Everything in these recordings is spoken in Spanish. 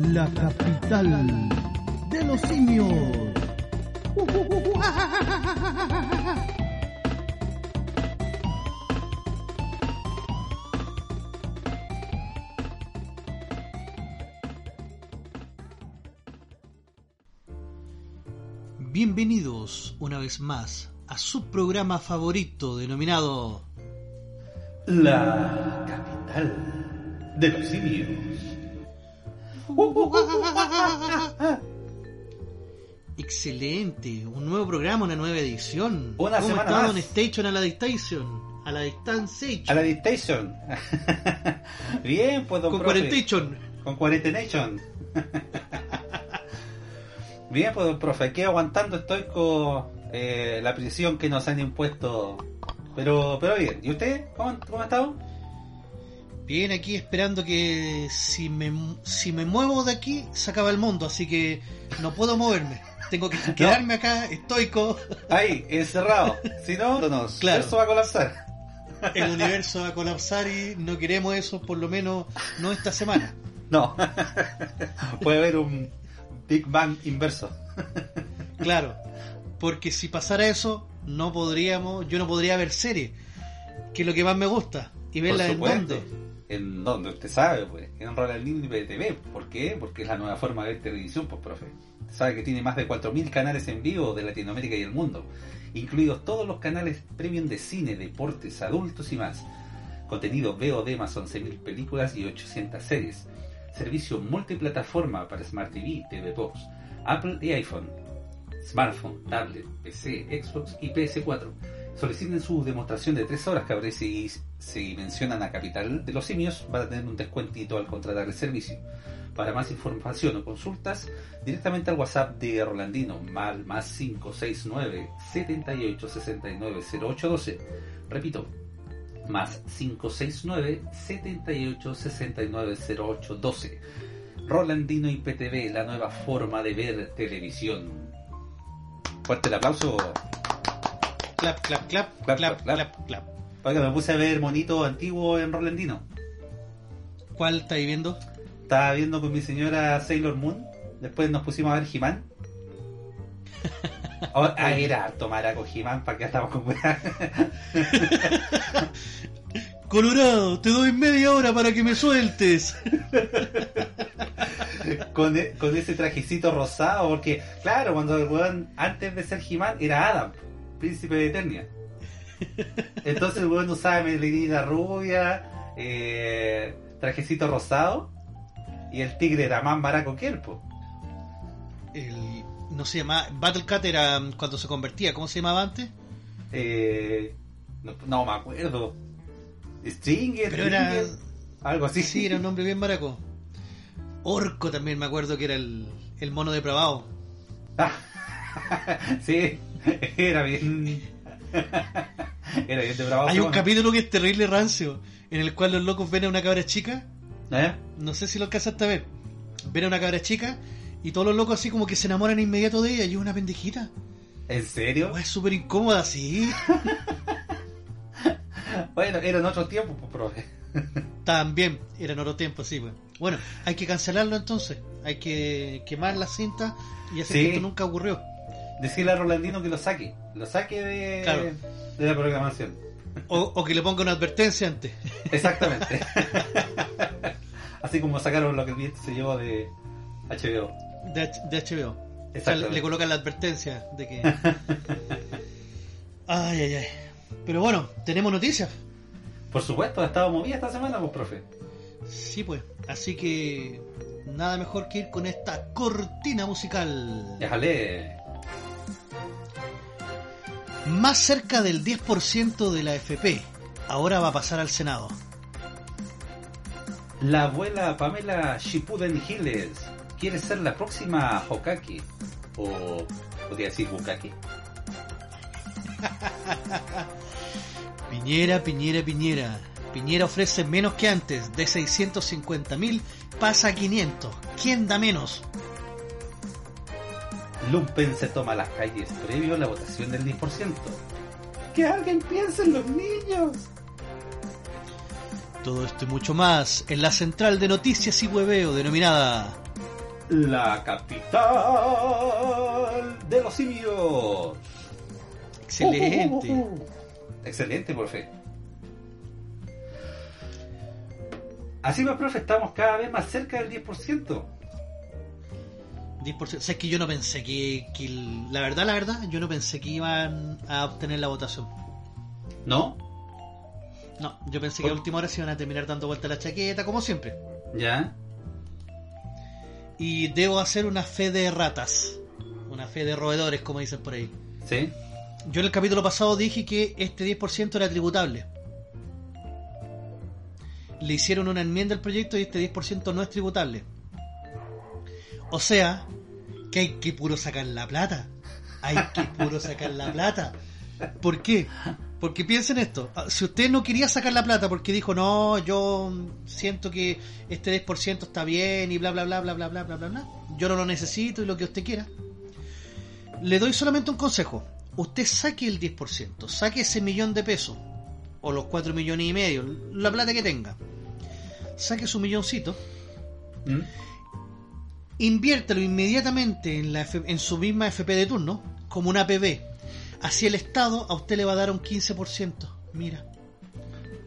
la capital de los simios. Bienvenidos una vez más a su programa favorito denominado La capital de los simios. Excelente, un nuevo programa, una nueva edición. Una ¿Cómo semana está más. Don Station a la Dictation? A la distancia. A la dictation. Bien, pues don Con profe. Quarentation. Con Quarentenation. Bien, pues don profe, aquí aguantando estoy con eh, la prisión que nos han impuesto. Pero, pero bien, ¿y usted? ¿Cómo, cómo ha estado? Bien, aquí esperando que si me, si me muevo de aquí se acaba el mundo, así que no puedo moverme. Tengo que quedarme acá, estoico. Ahí, encerrado. Si no, nos, Claro. eso va a colapsar. El universo va a colapsar y no queremos eso, por lo menos no esta semana. No. Puede haber un Big Bang inverso. Claro, porque si pasara eso, no podríamos, yo no podría ver series, que es lo que más me gusta, y verla en dónde. En donde usted sabe, pues, en Rolandino y PTV. ¿Por qué? Porque es la nueva forma de ver televisión, pues, profe. Sabe que tiene más de 4.000 canales en vivo de Latinoamérica y el mundo, incluidos todos los canales premium de cine, deportes, adultos y más. Contenido VOD más 11.000 películas y 800 series. Servicio multiplataforma para Smart TV, TV Box, Apple y iPhone. Smartphone, tablet, PC, Xbox y PS4. Soliciten su demostración de 3 horas, cabrón, si, si mencionan a Capital de los Simios, van a tener un descuentito al contratar el servicio. Para más información o consultas, directamente al WhatsApp de Rolandino, mal más 569 78 69 0812. Repito, más 569 78 69 0812. Rolandino y PTV, la nueva forma de ver televisión. Fuerte el aplauso. Clap, clap, clap, Clap, clap, clap, clap. clap. Oiga, me puse a ver monito antiguo en Rolandino. ¿Cuál estáis viendo? Estaba viendo con mi señora Sailor Moon. Después nos pusimos a ver He-Man. Oh, ah, era harto maraco He-Man para que estamos con. Colorado, te doy media hora para que me sueltes. con, e- con ese trajecito rosado. Porque, claro, cuando el weón antes de ser He-Man era Adam, príncipe de Eternia. Entonces el weón usaba melenita rubia, eh, trajecito rosado. Y el tigre era más maraco que él, po. El, no se llamaba. Battle Cat era mm, cuando se convertía, ¿cómo se llamaba antes? Eh, no, no me acuerdo. Stringer, Pero era. Stringer, algo así. Sí, era un nombre bien maraco. Orco también me acuerdo que era el, el mono depravado. Ah, sí, era bien. era bien depravado. Hay un capítulo que es terrible rancio, en el cual los locos ven a una cabra chica. ¿Eh? No sé si lo alcanzaste a ver. Ven a una cabra chica y todos los locos así como que se enamoran inmediato de ella y es una pendejita. ¿En serio? Es súper incómoda, sí. Bueno, eran otros tiempos, pues, profe. También, era en otro tiempo, sí. Pues. Bueno, hay que cancelarlo entonces. Hay que quemar la cinta y hacer Sí. que esto nunca ocurrió. Decirle a Rolandino que lo saque. Lo saque de, Claro. de la programación. O, o que le ponga una advertencia antes. Exactamente. Así como sacaron lo que el se llevó de HBO. De, HBO. O sea, le, Exactamente. le colocan la advertencia de que. Ay, ay, ay. Pero bueno, tenemos noticias. Por supuesto, ha estado movida esta semana, pues, profe. Sí, pues. Así que. Nada mejor que ir con esta cortina musical. Déjale. Más cerca del 10% de la FP. Ahora va a pasar al Senado. La abuela Pamela Shippuden Giles quiere ser la próxima Hokage. O podría decir Bukake. Piñera, Piñera, Piñera. Piñera ofrece menos que antes. De 650 mil pasa a 500. ¿Quién da menos? Lumpen se toma las calles previo a la votación del 10%. Que alguien piense en los niños. Todo esto y mucho más en la central de noticias y hueveo denominada la capital de los simios. Excelente. Uh, uh, uh, Excelente, profe. Así pues, profe, estamos cada vez más cerca del 10%. 10%. O sea, es que yo no pensé que, La verdad, la verdad, yo no pensé que iban a obtener la votación. ¿No? No, yo pensé que a última hora se iban a terminar dando vuelta la chaqueta, como siempre. ¿Ya? Y debo hacer una fe de ratas. Una fe de roedores, como dicen por ahí. ¿Sí? Yo en el capítulo pasado dije que este 10% era tributable. Le hicieron una enmienda al proyecto y este 10% no es tributable. O sea, que hay que puro sacar la plata. Hay que puro sacar la plata. ¿Por qué? Porque piensen esto. Ah, Si usted no quería sacar la plata porque dijo, no, yo siento que este 10% está bien y bla, bla, bla, bla, bla, bla, bla, bla, bla. Yo no lo necesito y lo que usted quiera. Le doy solamente un consejo. Usted saque el 10%, saque ese millón de pesos, o los 4 millones y medio, la plata que tenga. Saque su milloncito, ¿Mm? Inviértelo inmediatamente en, la F- en su misma FP de turno, como una APB. Así el Estado a usted le va a dar un 15%. Mira.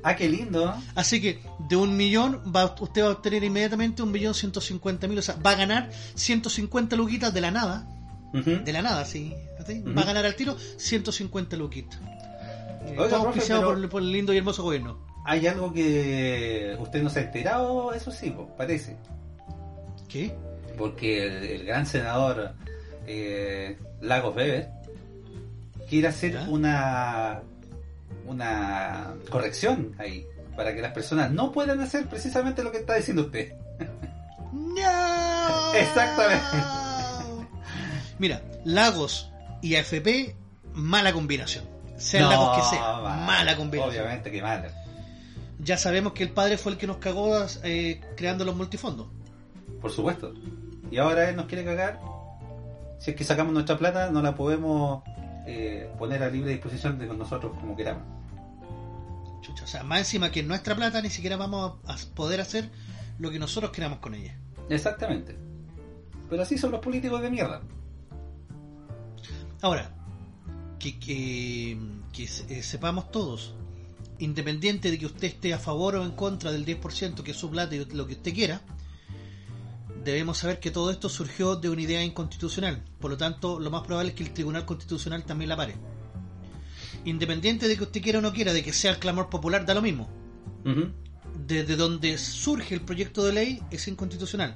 Ah, qué lindo. Así que de un millón va, usted va a obtener inmediatamente un millón ciento cincuenta mil. O sea, va a ganar 150 luquitas de la nada. De la nada, sí. Va a ganar al tiro 150 luquitas. Eh, Oiga, todo profe, auspiciado pero- por, el- por el lindo y hermoso gobierno. Hay algo que usted no se ha enterado, eso sí, parece. ¿Qué? Porque el, el gran senador eh, Lagos Weber quiere hacer ¿Ya? una una corrección ahí para que las personas no puedan hacer precisamente lo que está diciendo usted. ¡No! Exactamente. Mira, Lagos y AFP, mala combinación. Sean No, Lagos que sea, mala combinación. Obviamente que mala. Ya sabemos que el padre fue el que nos cagó eh, creando los multifondos. Por supuesto. Y ahora él nos quiere cagar. Si es que sacamos nuestra plata, no la podemos eh, poner a libre disposición de nosotros como queramos. Chucha, o sea, más encima que nuestra plata ni siquiera vamos a poder hacer lo que nosotros queramos con ella. Exactamente. Pero así son los políticos de mierda. Ahora, que, que, eh, sepamos todos, independiente de que usted esté a favor o en contra del 10% que es su plata y lo que usted quiera, debemos saber que todo esto surgió de una idea inconstitucional. Por lo tanto, lo más probable es que el Tribunal Constitucional también la pare. Independiente de que usted quiera o no quiera, de que sea el clamor popular, da lo mismo. Desde donde surge el proyecto de ley es inconstitucional.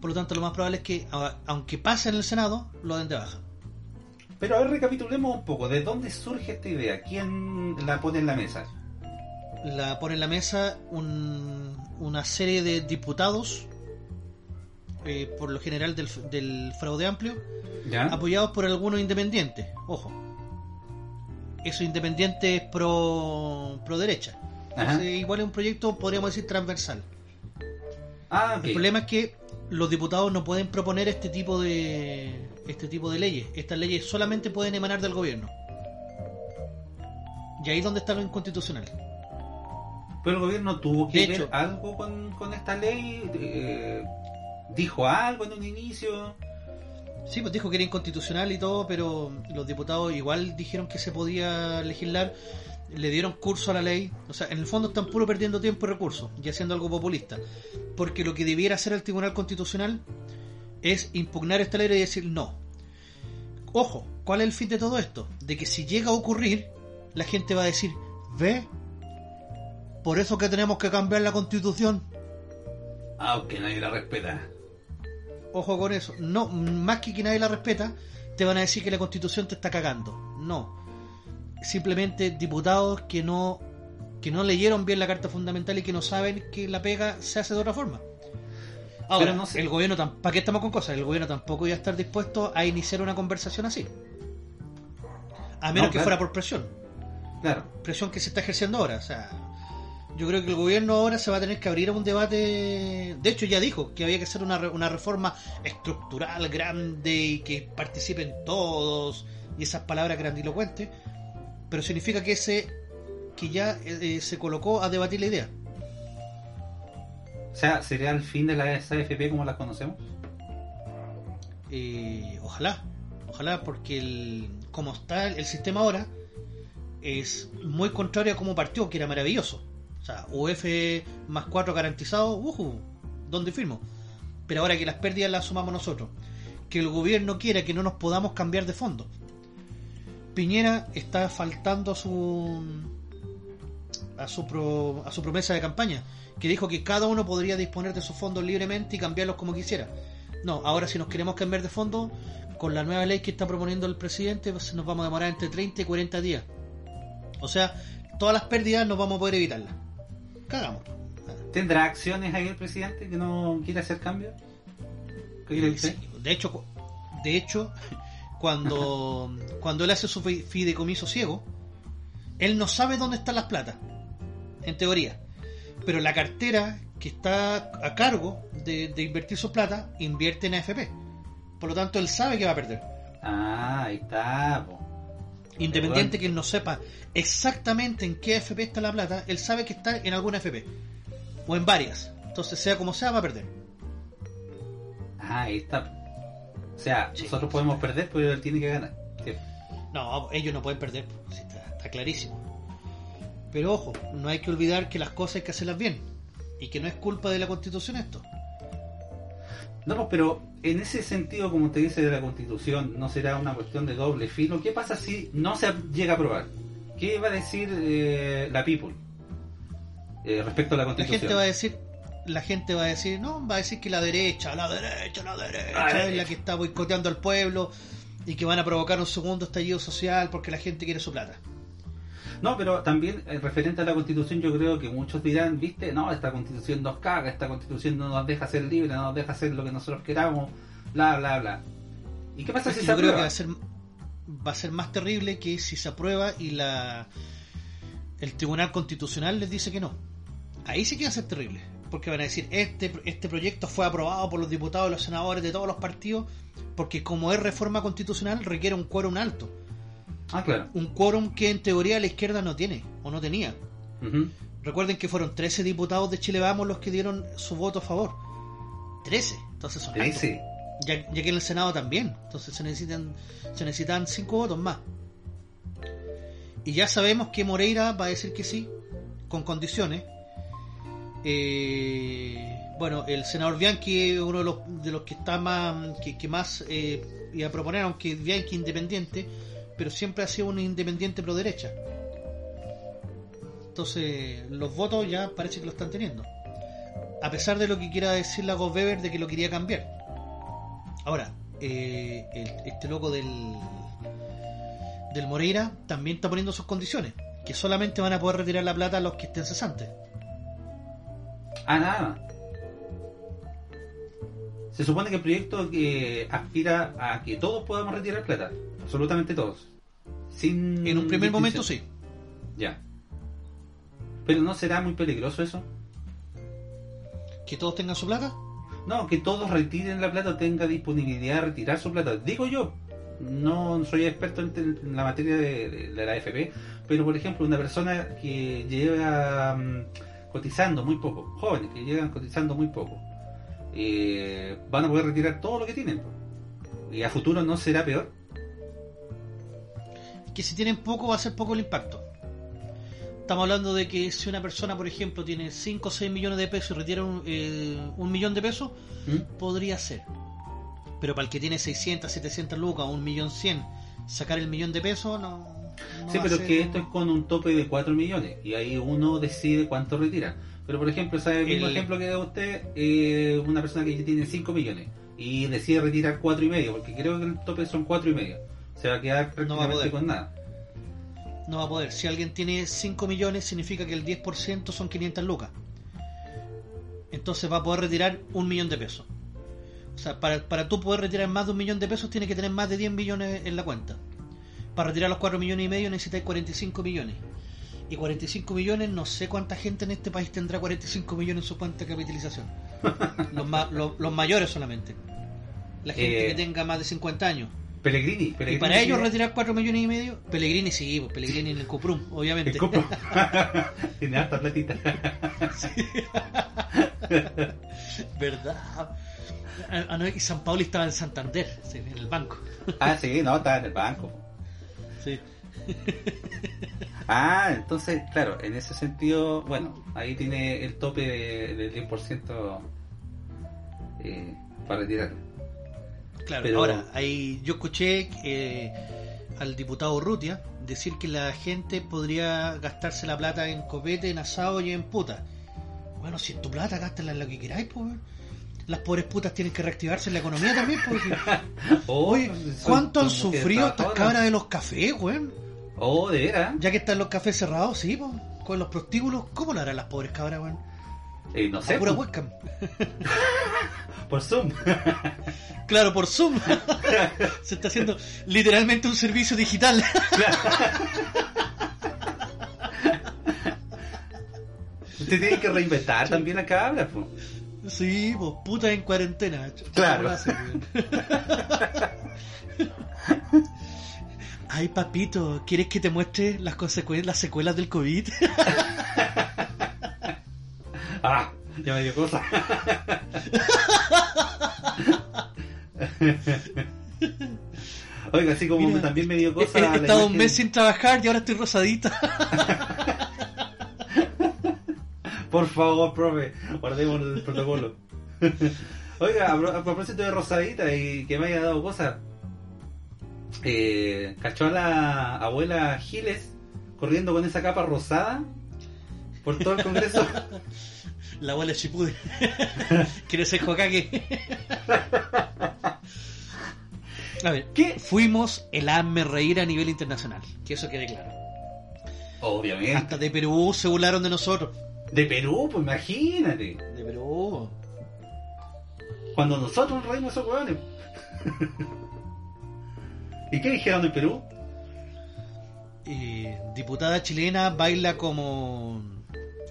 Por lo tanto, lo más probable es que, aunque pase en el Senado, lo den de baja. Pero a ver, recapitulemos un poco. ¿De dónde surge esta idea? ¿Quién la pone en la mesa? la pone en la mesa un- una serie de diputados, eh, por lo general del, del fraude amplio, ¿Ya? apoyados por algunos independientes. Ojo, esos independientes pro, pro derecha. Entonces, igual es un proyecto, podríamos decir, transversal. Ah. El problema es que los diputados no pueden proponer este tipo de este tipo de leyes. Estas leyes solamente pueden emanar del gobierno. Y ahí es donde está lo inconstitucional. Pero el gobierno tuvo que De ver hecho- algo con, con esta ley. eh, dijo algo en un inicio. Sí, pues dijo que era inconstitucional y todo, pero los diputados igual dijeron que se podía legislar, le dieron curso a la ley, o sea, en el fondo están puro perdiendo tiempo y recursos y haciendo algo populista, porque lo que debiera hacer el Tribunal Constitucional es impugnar esta ley y decir no. Ojo, ¿cuál es el fin de todo esto? De que si llega a ocurrir, la gente va a decir, ve, por eso que tenemos que cambiar la constitución. Aunque nadie la respeta. Ojo con eso. No, más que que nadie la respeta, te van a decir que la constitución te está cagando. No. Simplemente diputados que no que no leyeron bien la carta fundamental y que no saben que la pega se hace de otra forma. Ahora, Pero no sé- el gobierno, ¿para qué estamos con cosas? El gobierno tampoco iba a estar dispuesto a iniciar una conversación así. A menos No, que fuera por presión. Claro. Presión que se está ejerciendo ahora. O sea, yo creo que el gobierno ahora se va a tener que abrir a un debate. De hecho, ya dijo que había que hacer una, una reforma estructural grande y que participen todos y esas palabras grandilocuentes. Pero significa que ese que ya eh, se colocó a debatir la idea. O sea, ¿sería el fin de la AFP como las conocemos? eh, ojalá, ojalá, porque el, como está el, el sistema ahora, es muy contrario a cómo partió, que era maravilloso. O sea, UF más 4 garantizado, uhu, ¿dónde firmo? Pero ahora que las pérdidas las sumamos nosotros, que el gobierno quiera que no nos podamos cambiar de fondo. Piñera está faltando a su a su, pro- a su promesa de campaña, que dijo que cada uno podría disponer de sus fondos libremente y cambiarlos como quisiera. No, ahora si nos queremos cambiar de fondo, con la nueva ley que está proponiendo el presidente, pues nos vamos a demorar entre 30 y 40 días. O sea, todas las pérdidas nos vamos a poder evitarlas. Cagamos. ¿Tendrá acciones ahí el presidente que no quiere hacer cambios? ¿Qué quiere Sí, decir? de hecho, de hecho, cuando, cuando él hace su fi- fideicomiso ciego, él no sabe dónde están las platas, en teoría. Pero la cartera que está a cargo de, de invertir su plata, invierte en AFP. Por lo tanto, él sabe que va a perder. Ah, ahí está. po. Independiente que él no sepa exactamente en qué AFP está la plata, él sabe que está en alguna AFP. O en varias. Entonces, sea como sea, va a perder. Ah, ahí está. O sea, Sí. nosotros podemos perder, pero él tiene que ganar. Sí. No, ellos no pueden perder, está, está clarísimo. Pero ojo, no hay que olvidar que las cosas hay que hacerlas bien. Y que no es culpa de la constitución esto. No, pero en ese sentido, como usted dice de la constitución, ¿no será una cuestión de doble filo? ¿Qué pasa si no se llega a aprobar? ¿Qué va a decir eh, la people eh, respecto a la La constitución? gente va a decir, la gente va a decir, no, va a decir que la derecha, la derecha, la derecha La es la que está boicoteando al pueblo y que van a provocar un segundo estallido social porque la gente quiere su plata. No, pero también eh, referente a la constitución, yo creo que muchos dirán, viste, no, esta constitución nos caga, esta constitución no nos deja ser libres, no nos deja hacer lo que nosotros queramos, bla, bla, bla. ¿Y qué pasa si se Yo creo que aprueba? va a ser va a ser más terrible que si se aprueba y la el Tribunal Constitucional les dice que no. Ahí sí que va a ser terrible, porque van a decir, este este proyecto fue aprobado por los diputados y los senadores de todos los partidos, porque como es reforma constitucional requiere un quórum alto, Ah, claro. un quórum que en teoría la izquierda no tiene o no tenía. Recuerden que fueron 13 diputados de Chile Vamos los que dieron su voto a favor. 13, entonces son hartos. Trece. Ya, ya que en el Senado también. Entonces se necesitan se necesitan cinco votos más. Y ya sabemos que Moreira va a decir que sí, con condiciones. Eh, bueno, el senador Bianchi es uno de los, de los que está más que, que más eh, iba a proponer, aunque Bianchi independiente, pero siempre ha sido un independiente pro derecha. Entonces, los votos ya parece que lo están teniendo. A pesar de lo que quiera decir la Weber de que lo quería cambiar. Ahora, eh, este loco del, del Moreira también está poniendo sus condiciones. Que solamente van a poder retirar la plata a los que estén cesantes. Ah, nada. Se supone que el proyecto que aspira a que todos podamos retirar plata. Absolutamente todos. Sin En un primer distinción. momento sí. Ya. Pero ¿no será muy peligroso eso? Que todos tengan su plata. No, que todos retiren la plata o tenga disponibilidad de retirar su plata. Digo yo, no soy experto en, la materia de, de- de la AFP, pero por ejemplo, una persona que lleva mm, cotizando muy poco, jóvenes que llegan cotizando muy poco, eh, van a poder retirar todo lo que tienen. Y a futuro no será peor. Que si tienen poco va a ser poco el impacto. Estamos hablando de que si una persona, por ejemplo, tiene 5 o 6 millones de pesos y retira un, eh, un millón de pesos, ¿Mm? podría ser. Pero para el que tiene 600, 700 lucas o un millón 100, sacar el millón de pesos no. no Sí, pero ser- es que esto es con un tope de 4 millones y ahí uno decide cuánto retira. Pero por ejemplo, ¿sabe el mismo ejemplo que da usted? Eh, una persona que tiene 5 millones y decide retirar cuatro y medio, porque creo que el tope son cuatro y medio. Se va a quedar No va a prácticamente poder. con nada. No va a poder. Si alguien tiene 5 millones, significa que el 10% son 500 lucas. Entonces va a poder retirar un millón de pesos. O sea, para, para tú poder retirar más de un millón de pesos, tienes que tener más de 10 millones en la cuenta. Para retirar los 4 millones y medio necesitas 45 millones. Y 45 millones, no sé cuánta gente en este país tendrá 45 millones en su cuenta de capitalización. los, ma- los, los mayores solamente. La gente Eh, que tenga más de 50 años. Pellegrini, Pellegrini Y para ellos retirar 4 millones y medio, Pellegrini sí, pues Pellegrini en el Cuprum, obviamente. el copo. tiene harta platita. ¿Verdad? Ah, y San Pauli estaba en Santander, en el banco. Ah, sí, no, estaba en el banco. Sí. Ah, entonces, claro, en ese sentido, bueno, ahí tiene el tope de- del 10% eh, para retirar. Claro, Pero- ahora, ahí yo escuché eh, al diputado Rutia decir que la gente podría gastarse la plata en copete, en asado y en puta. Bueno, si es tu plata, gástala en lo que queráis, pues. Las pobres putas tienen que reactivarse en la economía también, porque... Oye, ¿cuánto han sufrido estas cabras de los cafés, weón? Oh, de veras. Ya que están los cafés cerrados, sí, pues. Con los prostíbulos, ¿cómo lo harán las pobres cabras, weón? Eh, no sé, A pura webcam. por Zoom. Claro, por Zoom. Se está haciendo literalmente un servicio digital. Usted tiene que reinventar también la cabra, pues. Sí, pues puta en cuarentena. Ch- Claro. Ay, papito, ¿quieres que te muestre las consecuencias, las secuelas del COVID? Ah, ya me dio cosa. Oiga, así como Mira, también me dio cosa. he estado un mes sin trabajar y ahora estoy rosadita. Por favor, profe, guardemos el protocolo. Oiga, a propósito de Rosadita y que me haya dado cosas, eh, ¿cachó a la abuela Giles corriendo con esa capa rosada por todo el Congreso? La abuela Chipude. ¿Quieres ser Hokage? A ver, ¿Qué? fuimos el hazme reír a nivel internacional. Que eso quede claro. Obviamente. Hasta de Perú se burlaron de nosotros. De Perú, pues imagínate. De Perú. Cuando nosotros nos reímos esos hueones. ¿Y qué dijeron en Perú? Eh, diputada chilena baila como.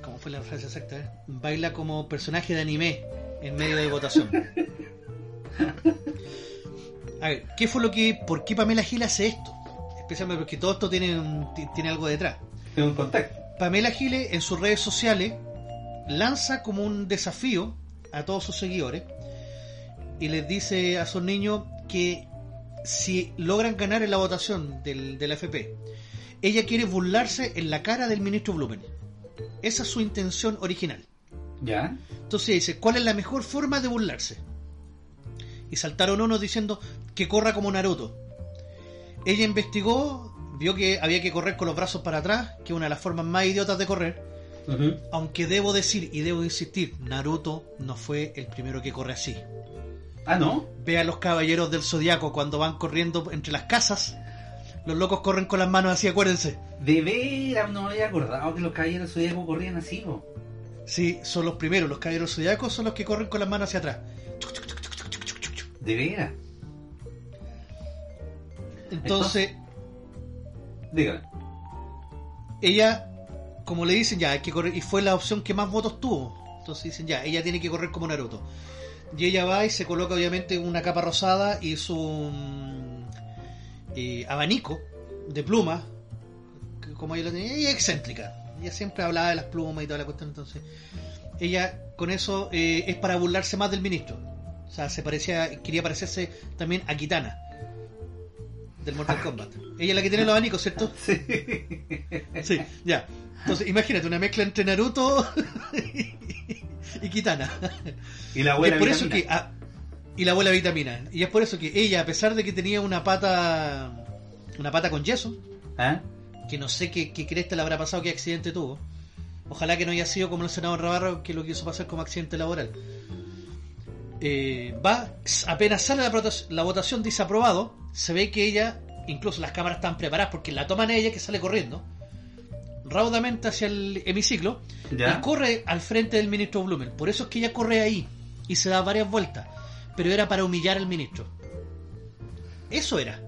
¿Cómo fue la frase exacta? eh? Baila como personaje de anime en medio de votación. A ver, ¿qué fue lo que. ¿Por qué Pamela Gil hace esto? Especialmente porque todo esto tiene, un- tiene algo detrás. Tengo un contacto. Pamela Giles en sus redes sociales lanza como un desafío a todos sus seguidores y les dice a sus niños que si logran ganar en la votación del, de la FP, ella quiere burlarse en la cara del ministro Blumen. Esa es su intención original. ¿Ya? Entonces dice, ¿cuál es la mejor forma de burlarse? Y saltaron unos diciendo que corra como Naruto. Ella investigó, vio que había que correr con los brazos para atrás, que es una de las formas más idiotas de correr. Aunque debo decir y debo insistir, Naruto no fue el primero que corre así. Ah, ¿no? Ve a los caballeros del zodiaco cuando van corriendo entre las casas. Los locos corren con las manos así, acuérdense. De veras, no me había acordado que los caballeros zodíacos corrían así, po. Sí, son los primeros. Los caballeros zodiacos son los que corren con las manos hacia atrás. De veras. Entonces, Dígame. ella, como le dicen, ya hay que correr. Y fue la opción que más votos tuvo. Entonces dicen, ya, ella tiene que correr como Naruto. Y ella va y se coloca, obviamente, una capa rosada y su eh, abanico de plumas. Como ella lo tenía, es excéntrica. Ella siempre hablaba de las plumas y toda la cuestión. Entonces, ella con eso eh, es para burlarse más del ministro. O sea, se parecía, quería parecerse también a Kitana del Mortal Kombat. Ella es la que tiene los abanicos, ¿cierto? Sí. Sí, ya. Entonces, imagínate una mezcla entre Naruto y Kitana. Y la Y abuela es por eso vitamina. que. ah, y la abuela vitamina. Y es por eso que ella, a pesar de que tenía una pata. Una pata con yeso, ¿Ah? que no sé qué, qué cresta le habrá pasado, qué accidente tuvo. Ojalá que no haya sido como el senador Navarro, que lo quiso pasar como accidente laboral. Eh, va, apenas sale la, la votación, dice aprobado. Se ve que ella, incluso las cámaras están preparadas porque la toman ella, que sale corriendo raudamente hacia el hemiciclo ¿Ya? y corre al frente del ministro Blumen. Por eso es que ella corre ahí y se da varias vueltas. Pero era para humillar al ministro. Eso era.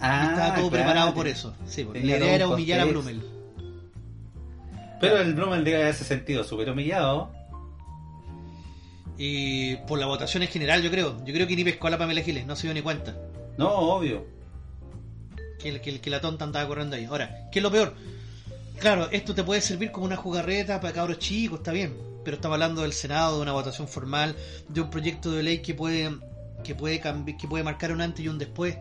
Ah, Estaba todo claro. preparado por eso. Sí, la idea era humillar a. Blumel. Pero el Blumen debe haberse sentido súper humillado. Y por la votación en general, yo creo. Yo creo que ni pescó a la Pamela Giles, no se dio ni cuenta. No, obvio. Que, que, que la tonta andaba corriendo ahí. Ahora, ¿qué es lo peor? Claro, esto te puede servir como una jugarreta para cabros chicos, está bien. pero estamos hablando del Senado, de una votación formal, de un proyecto de ley que puede que puede que puede marcar un antes y un después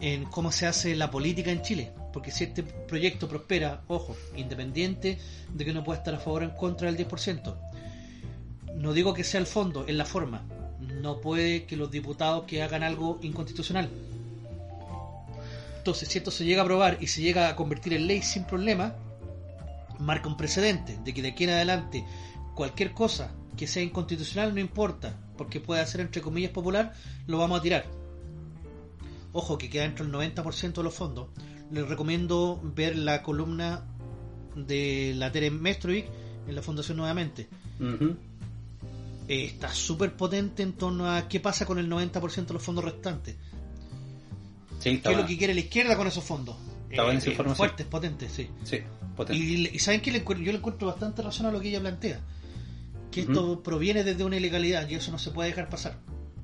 en cómo se hace la política en Chile. Porque si este proyecto prospera, ojo, independiente de que no pueda estar a favor o en contra del 10%, no digo que sea el fondo, es la forma. No puede que los diputados que hagan algo inconstitucional. Entonces, si esto se llega a aprobar y se llega a convertir en ley sin problema, marca un precedente de que de aquí en adelante cualquier cosa que sea inconstitucional no importa, porque puede ser entre comillas popular, lo vamos a tirar. Ojo, que queda dentro del 90% de los fondos. Les recomiendo ver la columna de la Tere Mestrovic en la Fundación nuevamente. Eh, está súper potente en torno a qué pasa con el 90% de los fondos restantes. Sí, está ¿Qué es lo que quiere la izquierda con esos fondos? Está eh, información. fuerte, es potente, sí. Y, y ¿saben? Le encuentro- yo le encuentro bastante razón a lo que ella plantea. Que esto proviene desde una ilegalidad y eso no se puede dejar pasar.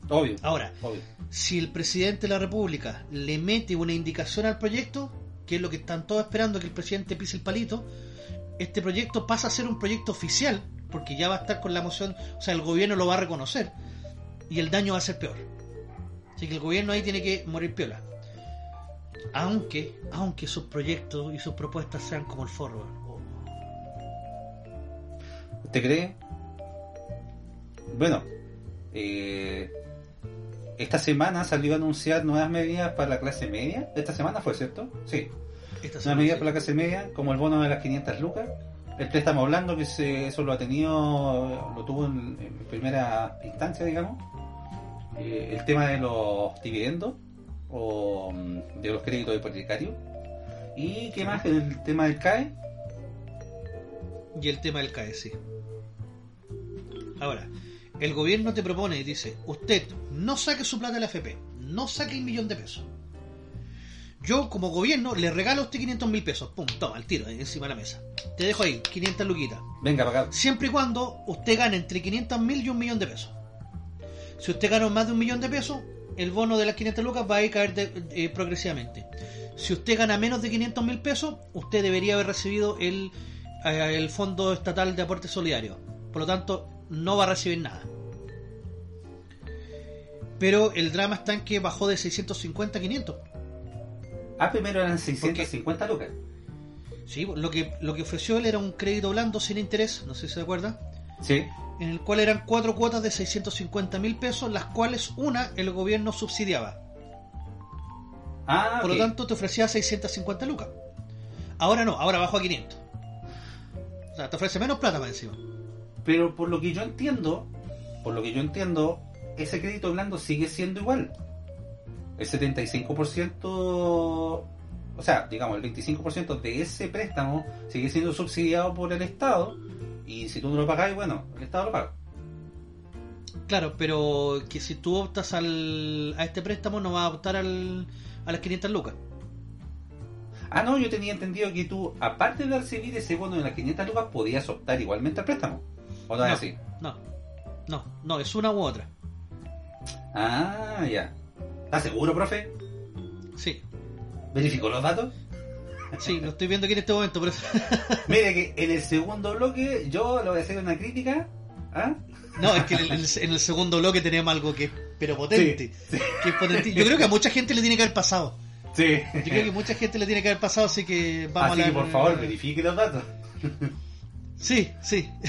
Obvio. Ahora, Obvio. si el presidente de la República le mete una indicación al proyecto, que es lo que están todos esperando que el presidente pise el palito, este proyecto pasa a ser un proyecto oficial, porque ya va a estar con la moción, o sea, el gobierno lo va a reconocer, y el daño va a ser peor. Así que el gobierno ahí tiene que morir piola. Aunque, aunque sus proyectos y sus propuestas sean como el forro. Oh, ¿Usted cree? Bueno, eh, esta semana salió a anunciar nuevas medidas para la clase media. Esta semana fue, ¿cierto? Sí. Esta Nuevas medidas sí. para la clase media, como el bono de las 500 lucas. El préstamo blando, que se- eso lo ha tenido, lo tuvo en, en primera instancia, digamos. Eh, el tema de los dividendos o mm, de los créditos hipotecarios. ¿Y qué más? El tema del CAE. y el tema del CAE, sí. Ahora, el gobierno te propone y dice, usted no saque su plata de la FP, no saque el millón de pesos. Yo como gobierno le regalo a usted 500 mil pesos, pum, toma, al tiro, encima de la mesa. Te dejo ahí, 500 luquitas. Venga, acá. Siempre y cuando usted gane entre 500 mil y un millón de pesos. Si usted gana más de un millón de pesos, el bono de las 500 lucas va a ir caer de- eh, progresivamente. Si usted gana menos de 500 mil pesos, usted debería haber recibido el, eh, el Fondo Estatal de Aporte Solidario. Por lo tanto, no va a recibir nada. Pero el drama está en que bajó de 650 a 500. Ah, primero eran 650 lucas. Sí, lo que, lo que ofreció él era un crédito blando sin interés, no sé si se acuerda. Sí. En el cual eran cuatro cuotas de 650 mil pesos, las cuales una el gobierno subsidiaba. Ah, Por lo tanto, te ofrecía 650 lucas. Ahora no, ahora bajó a 500. O sea, te ofrece menos plata más encima. Pero por lo que yo entiendo, por lo que yo entiendo, ese crédito blando sigue siendo igual. El 75%, o sea, digamos, el 25% de ese préstamo sigue siendo subsidiado por el Estado. Y si tú no lo pagas, bueno, el Estado lo paga. Claro, pero que si tú optas al, a este préstamo, no vas a optar al, a las 500 lucas. Ah, no, yo tenía entendido que tú, aparte de recibir ese bono de las 500 lucas, podías optar igualmente al préstamo. ¿O no es No. así? No, no, no, es una u otra. Ah, ya. ¿Estás seguro, profe? Sí, ¿Verificó los datos? Sí, lo estoy viendo aquí en este momento, pero Mire que en el segundo bloque yo le voy a hacer una crítica. ¿Ah? no, es que en el, en el segundo bloque tenemos algo que es pero potente. Sí, Que es potente. Yo creo que a mucha gente le tiene que haber pasado. Sí. Yo creo que mucha gente le tiene que haber pasado, así que vamos Así a que la- por favor verifique los datos. Sí, sí.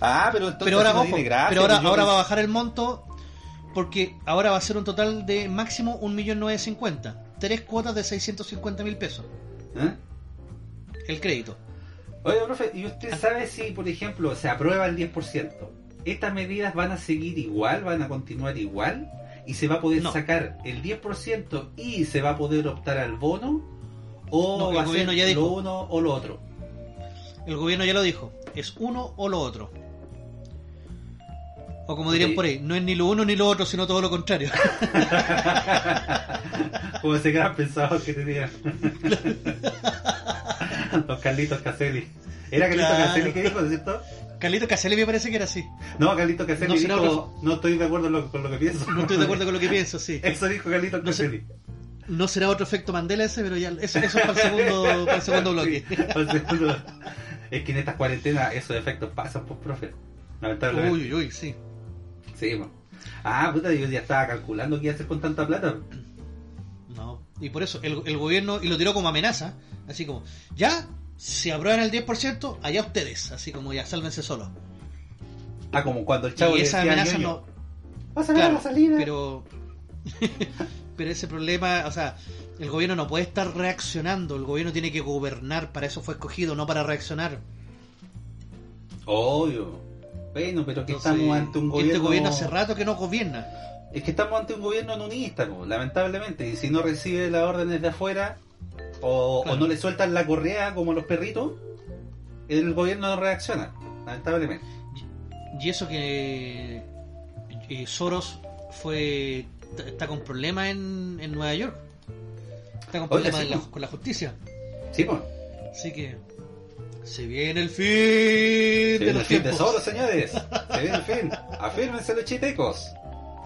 Ah, pero entonces Pero ahora, no ojo, tiene gracia, pero ahora, pues ahora va a bajar el monto porque ahora va a ser un total de máximo 1.950.000. Tres cuotas de 650 mil pesos. ¿Eh? El crédito. Oye, profe, ¿y Ah. usted sabe si, por ejemplo, se aprueba el 10%? ¿Estas medidas van a seguir igual, van a continuar igual? ¿Y se va a poder No. sacar el 10% y se va a poder optar al bono? ¿O No, el va a ser ya lo dijo. uno o lo otro? El gobierno ya lo dijo. Es uno o lo otro. O como dirían por ahí, no es ni lo uno ni lo otro, sino todo lo contrario. Como ese gran pensador que tenía. Los Carlitos Caselli. ¿Era Carlitos Claro. Caselli que dijo, ¿no es cierto? Carlito Caselli me parece que era así. No, Carlitos Caselli No dijo, no estoy de acuerdo lo- con lo que pienso. No estoy de acuerdo con lo que pienso, sí. Eso dijo sé. Caselli. No será otro efecto Mandela ese, pero ya eso, eso es para el segundo, para el segundo bloque. Sí, para el segundo. Es que en estas cuarentenas esos efectos pasan, pues, profe. Lamentablemente. Uy, uy, uy, sí. Sí. Ah, puta, yo ya estaba calculando qué iba a hacer con tanta plata. No. Y por eso el, el gobierno, y lo tiró como amenaza, así como, ya, si aprueban el 10%, allá ustedes, así como ya, sálvense solos. Ah, como cuando el chavo y esa amenaza no, Vas a ver Claro, la salida. pero pero ese problema, o sea, el gobierno no puede estar reaccionando, el gobierno tiene que gobernar, para eso fue escogido, no para reaccionar. Obvio. Bueno, pero que Entonces, estamos ante un gobierno. Este gobierno hace rato que no gobierna. Es que estamos ante un gobierno nunista, po, lamentablemente. Y si no recibe las órdenes de afuera, o, Claro. o no le sueltan la correa como los perritos, el gobierno no reacciona, lamentablemente. Y eso que eh, Soros fue está con problemas en, en Nueva York. Está con problemas sí, en la- con la justicia. Sí, pues. Así que se viene el fin Se de viene el fin de. Soros, señores. Se viene el fin. Afírmense los chitecos.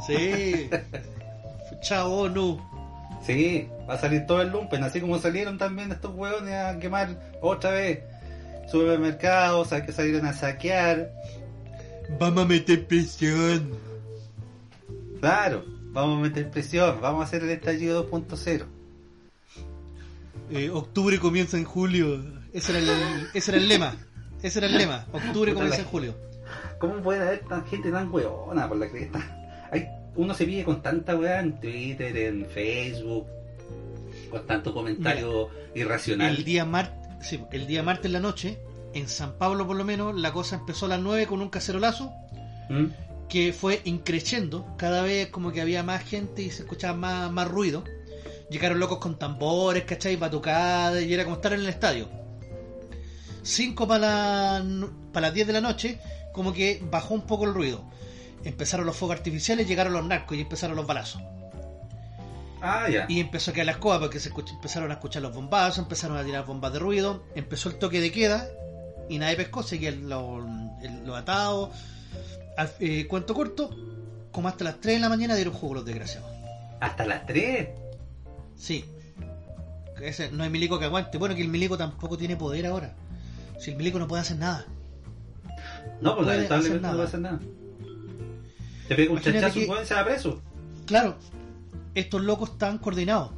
Sí. Chao, ONU. Sí, va a salir todo el lumpen, así como salieron también estos hueones a quemar otra vez supermercados, a que salieron a saquear. Vamos a meter presión. Claro, vamos a meter presión, vamos a hacer el estallido 2.0. Eh, octubre comienza en julio. Ese era, el, ese era el lema. Ese era el lema. Octubre comienza en julio. ¿Cómo puede haber tan gente tan hueona por la cresta? Hay, uno se pide con tanta weá en Twitter, en Facebook, con tanto comentario irracional. El día, mar... sí, el día martes en la noche, en San Pablo por lo menos, la cosa empezó a las 9 con un cacerolazo ¿Mm? que fue increciendo. Cada vez como que había más gente y se escuchaba más, más ruido. Llegaron locos con tambores, ¿cachai? Batucadas y era como estar en el estadio. 5 para la, para las 10 de la noche, como que bajó un poco el ruido. Empezaron los fuegos artificiales, llegaron los narcos y empezaron los balazos. Ah, ya. Y empezó a caer la escoba porque se empezaron a escuchar los bombazos, empezaron a tirar bombas de ruido, empezó el toque de queda y nadie pescó, seguían los lo atados. Eh, cuento corto, como hasta las 3 de la mañana dieron jugo los desgraciados. Hasta las 3. Sí. Ese, no hay milico que aguante. Bueno, que el milico tampoco tiene poder ahora. Si el milico no puede hacer nada. No, pues lamentablemente no puede hacer nada. Te pega un chachazo que- pueden se va preso. Claro, estos locos están coordinados.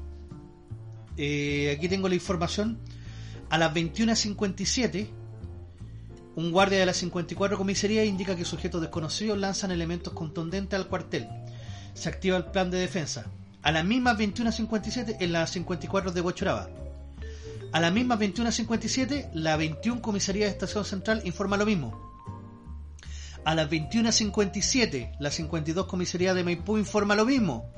Eh, aquí tengo la información. A las 21.57, un guardia de la 54 comisaría indica que sujetos desconocidos lanzan elementos contundentes al cuartel. Se activa el plan de defensa. A las mismas 21.57 en las 54 de Huachuraba. A las mismas 21.57, la 21 comisaría de Estación Central informa lo mismo. A las 21.57, la 52 comisaría de Maipú informa lo mismo.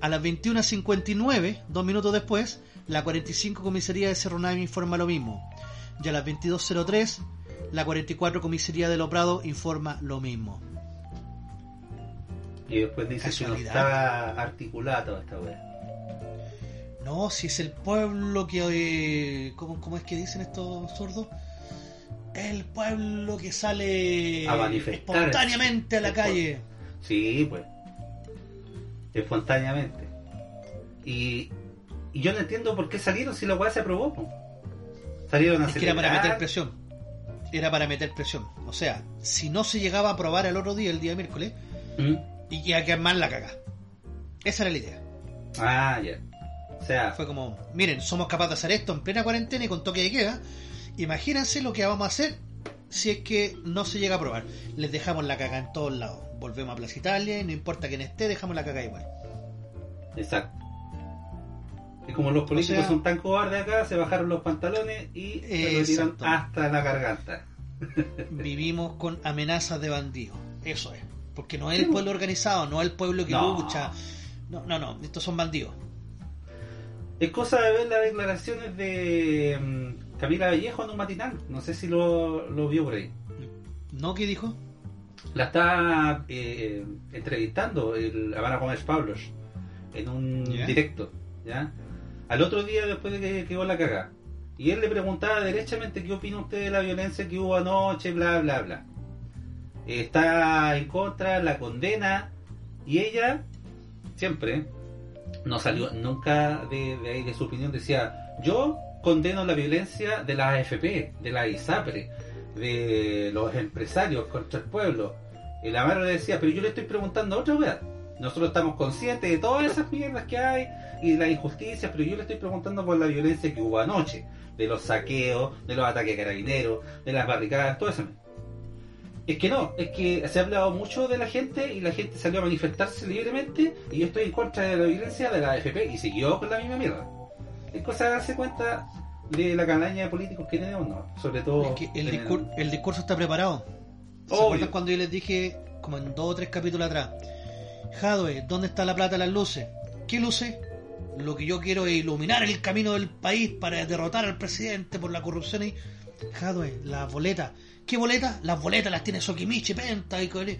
A las 21.59, dos minutos después, la 45 comisaría de Cerro Navia informa lo mismo. Y a las 22.03, la 44 comisaría de Loprado informa lo mismo. Y después dice que no está articulada toda esta weá. No, si es el pueblo que... eh, ¿cómo, cómo es que dicen estos sordos? El pueblo que sale A manifestar. espontáneamente a la calle. Sí, pues. Espontáneamente. Y, y yo no entiendo por qué salieron si la weá se aprobó. po. Salieron a Es que era para meter presión. Era para meter presión. O sea, si no se llegaba a aprobar el otro día, el día miércoles, ¿Mm? y que a quedar mal la caga. Esa era la idea. Ah, ya. O sea, Fue como, miren, somos capaces de hacer esto en plena cuarentena y con toque de queda. Imagínense lo que vamos a hacer si es que no se llega a aprobar. Les dejamos la caga en todos lados. Volvemos a Plaza Italia y no importa quién esté, dejamos la caga igual. exacto. Y como los políticos sea- son tan cobardes acá, se bajaron los pantalones y se lo tiran hasta la garganta. Vivimos con amenazas de bandidos. Eso es. Porque no es el pueblo organizado, no es el pueblo que No. lucha. No, no, no. Estos son bandidos. Es cosa de ver las declaraciones de mm, Camila Vallejo en un matinal. No sé si lo, lo vio por ahí. ¿No? ¿Qué dijo? La está eh, entrevistando el Habana Gómez Pablos en un directo, ¿ya? Al otro día después de que quedó la cagada. Y él le preguntaba derechamente qué opina usted de la violencia que hubo anoche, bla, bla, bla. Está en contra, la condena. Y ella, siempre, no salió nunca de, de ahí de su opinión. Decía, yo condeno la violencia de la AFP, de la ISAPRE, de los empresarios contra el pueblo. El Amaro le decía, pero yo le estoy preguntando a otra weá. Nosotros estamos conscientes de todas esas mierdas que hay y de las injusticias, pero yo le estoy preguntando por la violencia que hubo anoche, de los saqueos, de los ataques carabineros, de las barricadas, todo eso. Es que no, es que se ha hablado mucho de la gente y la gente salió a manifestarse libremente y yo estoy en contra de la violencia de la AFP y siguió con la misma mierda. Es cosa de darse cuenta de la calaña de políticos que tenemos, ¿no? Sobre todo... Es que el, en discur- el discurso está preparado. ¿Se acuerdan cuando yo les dije, como en dos o tres capítulos atrás, Jadwe, ¿dónde está la plata de las luces? ¿Qué luces? Lo que yo quiero es iluminar el camino del país para derrotar al presidente por la corrupción y... Jadwe, las boletas. ¿Qué boletas? Las boletas las tiene Sokimichi, Penta y... Core-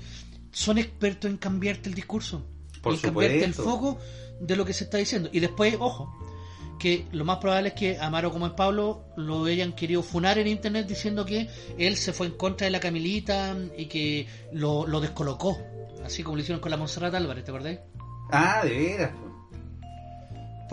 Son expertos en cambiarte el discurso. Por en cambiarte el foco de lo que se está diciendo. Y después, ojo, que lo más probable es que Amaro como el Pablo lo hayan querido funar en internet diciendo que él se fue en contra de la Camilita y que lo, lo descolocó. Así como lo hicieron con la Montserrat Álvarez, ¿te acordás? Ah, de veras.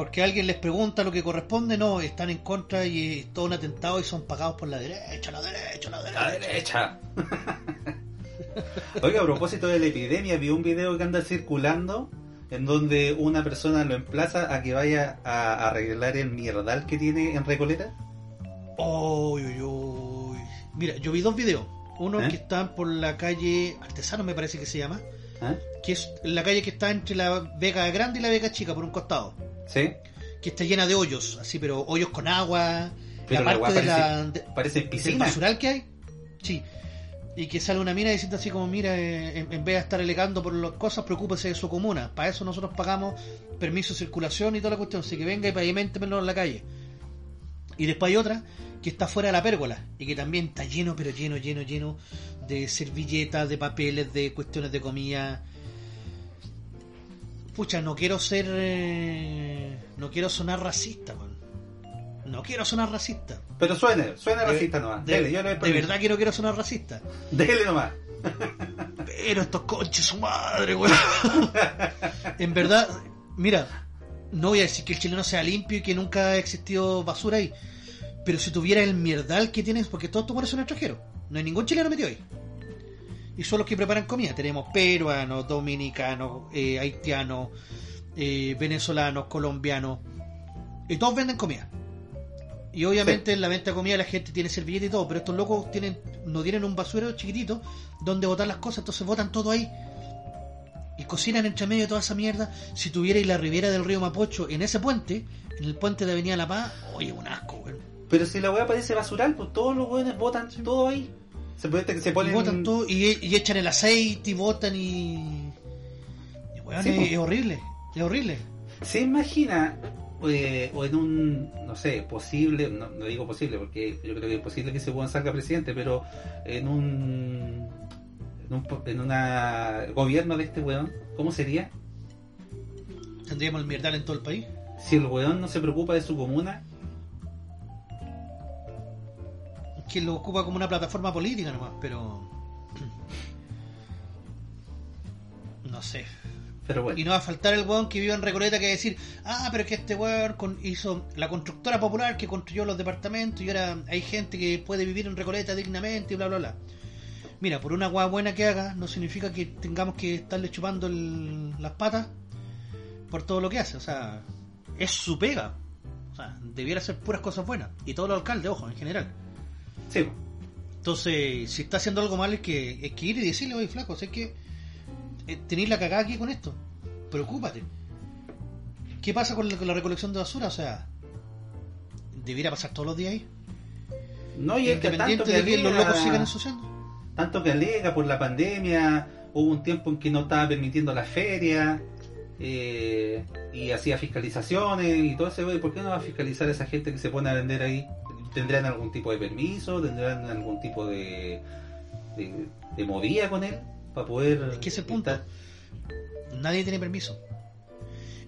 Po. Porque alguien les pregunta lo que corresponde, no, están en contra y es todo un atentado y son pagados por la derecha, la derecha, la derecha. La derecha. Oiga, a propósito de la epidemia, vi un video que anda circulando en donde una persona lo emplaza a que vaya a arreglar el mierdal que tiene en Recoleta. Uy, uy, uy. Mira, yo vi dos videos. Uno ¿Eh? que está por la calle Artesano, me parece que se llama. ¿Ah? Que es la calle que está entre la Vega Grande y la Vega Chica, por un costado. ¿Sí? Que está llena de hoyos, así, pero hoyos con agua. Pero la aparte weá de la, de- Parece piscina. basural que hay. Sí. Y que sale una mina diciendo así como, mira, eh, en, en vez de estar alegando por las cosas, preocúpese de su comuna. Para eso nosotros pagamos permiso de circulación y toda la cuestión. Así que venga y pavimentemelo en la calle. Y después hay otra que está fuera de la pérgola y que también está lleno, pero lleno, lleno, lleno de servilletas, de papeles, de cuestiones de comida. Pucha, no quiero ser. eh, no quiero sonar racista, man. No quiero sonar racista. Pero suene, suena De- racista nomás. De, Dele, yo le de verdad que no quiero sonar racista. Dele nomás. Pero estos conches su madre, weón. en verdad, mira, no voy a decir que el chileno sea limpio y que nunca ha existido basura ahí. Pero si tuviera el mierdal que tienes, porque todos estos buenos son extranjeros. No hay ningún chileno metido ahí. Y son los que preparan comida. Tenemos peruanos, dominicanos, eh, haitianos, eh, venezolanos, colombianos. Y todos venden comida. Y obviamente en la venta de comida la gente tiene servilleta y todo, pero estos locos tienen, no tienen un basurero chiquitito donde botar las cosas, entonces botan todo ahí. Y cocinan entre medio de toda esa mierda. Si tuvierais la ribera del río Mapocho en ese puente, en el puente de Avenida La Paz, oye, un asco, weón. Pero si la weá parece basural, pues todos los weones botan todo ahí. Se, Y ponen. botan todo, y, y echan el aceite, y botan y... y Sí, es, horrible, es horrible. ¿Se imagina eh, o en un, no sé, posible, no, no digo posible porque yo creo que es posible que ese weón salga presidente, pero en un, en un en una gobierno de este weón, ¿cómo sería? Tendríamos el mierdal en todo el país. Si el weón no se preocupa de su comuna, que lo ocupa como una plataforma política nomás, pero... No sé. pero bueno. Y no va a faltar el weón que vive en Recoleta que va a decir, ah, pero es que este weón con- hizo la constructora popular que construyó los departamentos y ahora hay gente que puede vivir en Recoleta dignamente y bla, bla, bla. Mira, por una weá buena que haga, no significa que tengamos que estarle chupando el- las patas por todo lo que hace. O sea, es su pega. O sea, debiera ser puras cosas buenas. Y todos los alcaldes, ojo, en general. Sí, Entonces, si está haciendo algo mal, es que, es que ir y decirle, oye, flaco, sé que eh, tenéis la cagada aquí con esto. Preocúpate. ¿Qué pasa con la, con la recolección de basura? O sea, debiera pasar todos los días ahí. no y es que tanto que de que los locos sigan ensuciando. tanto que alega por la pandemia, hubo un tiempo en que no estaba permitiendo las ferias eh, y hacía fiscalizaciones y todo ese, ¿por qué no va a fiscalizar a esa gente que se pone a vender ahí? ¿Tendrán algún tipo de permiso? ¿Tendrán algún tipo de, de, de movida con él? Para poder... Es que ese es el punto. estar- Nadie tiene permiso.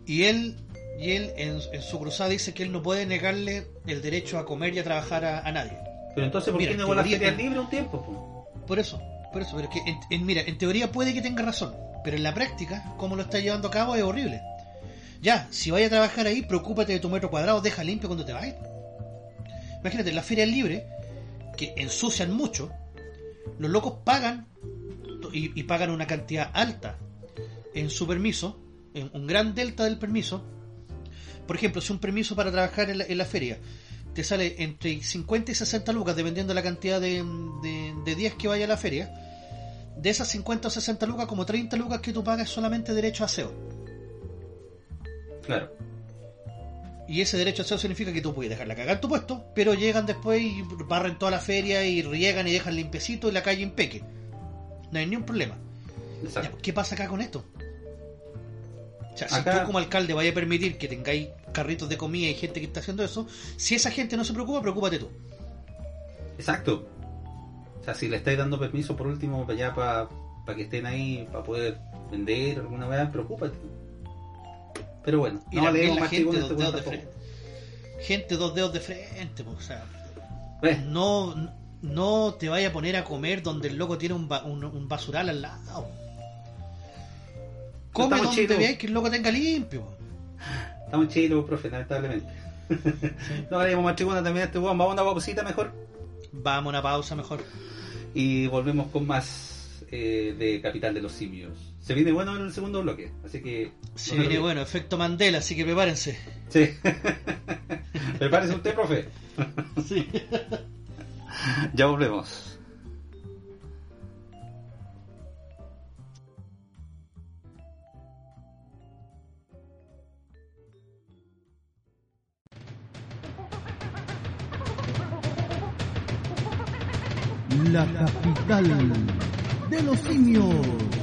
Y él, y él en, en su cruzada dice que él no puede negarle el derecho a comer y a trabajar a, a nadie. Pero entonces, ¿por Mira, qué no ferias que- libres un tiempo? po? Por eso, por eso, pero es que en, en- mira, en teoría puede que tenga razón, pero en la práctica, como lo está llevando a cabo es horrible. Ya, si vaya a trabajar ahí, preocúpate de tu metro cuadrado, deja limpio cuando te vayas. Imagínate, en la feria libre, que ensucian mucho, los locos pagan y, pagan una cantidad alta en su permiso, en un gran delta del permiso. Por ejemplo, si un permiso para trabajar en la, feria te sale entre 50 y 60 lucas, dependiendo de la cantidad de, de- de días que vaya a la feria, de esas 50 o 60 lucas, como 30 lucas que tú pagas solamente derecho a aseo. Claro. Y ese derecho a aseo significa que tú puedes dejar la cagada en tu puesto, pero llegan después y barren toda la feria y riegan y dejan limpiecito y la calle impeque. No hay ni un problema. Ya. ¿Qué pasa acá con esto? O sea, si tú como alcalde vaya a permitir que tengáis carritos de comida y gente que está haciendo eso, si esa gente no se preocupa, preocúpate tú. Exacto. O sea, si le estáis dando permiso por último para allá para que estén ahí, para poder vender alguna vez, preocúpate. Pero bueno, Y no leemos más gente dos este dedos de weón frente. Gente dos dedos de frente, pues, o sea, no, no te vaya a poner a comer donde el loco tiene un, ba- un, un basural al lado. Come Estamos donde veáis que el loco tenga limpio. Estamos chilos, profe, lamentablemente. no leemos más tribuna también a este weón. Vamos a una pausita mejor. Vamos a una pausa mejor. Y volvemos con más eh, de Capital de los Simios. Se viene bueno en el segundo bloque, así que. Se no se viene bueno, efecto Mandela, así que prepárense. Sí. Prepárese usted, profe. Sí. Ya volvemos. La capital de los simios.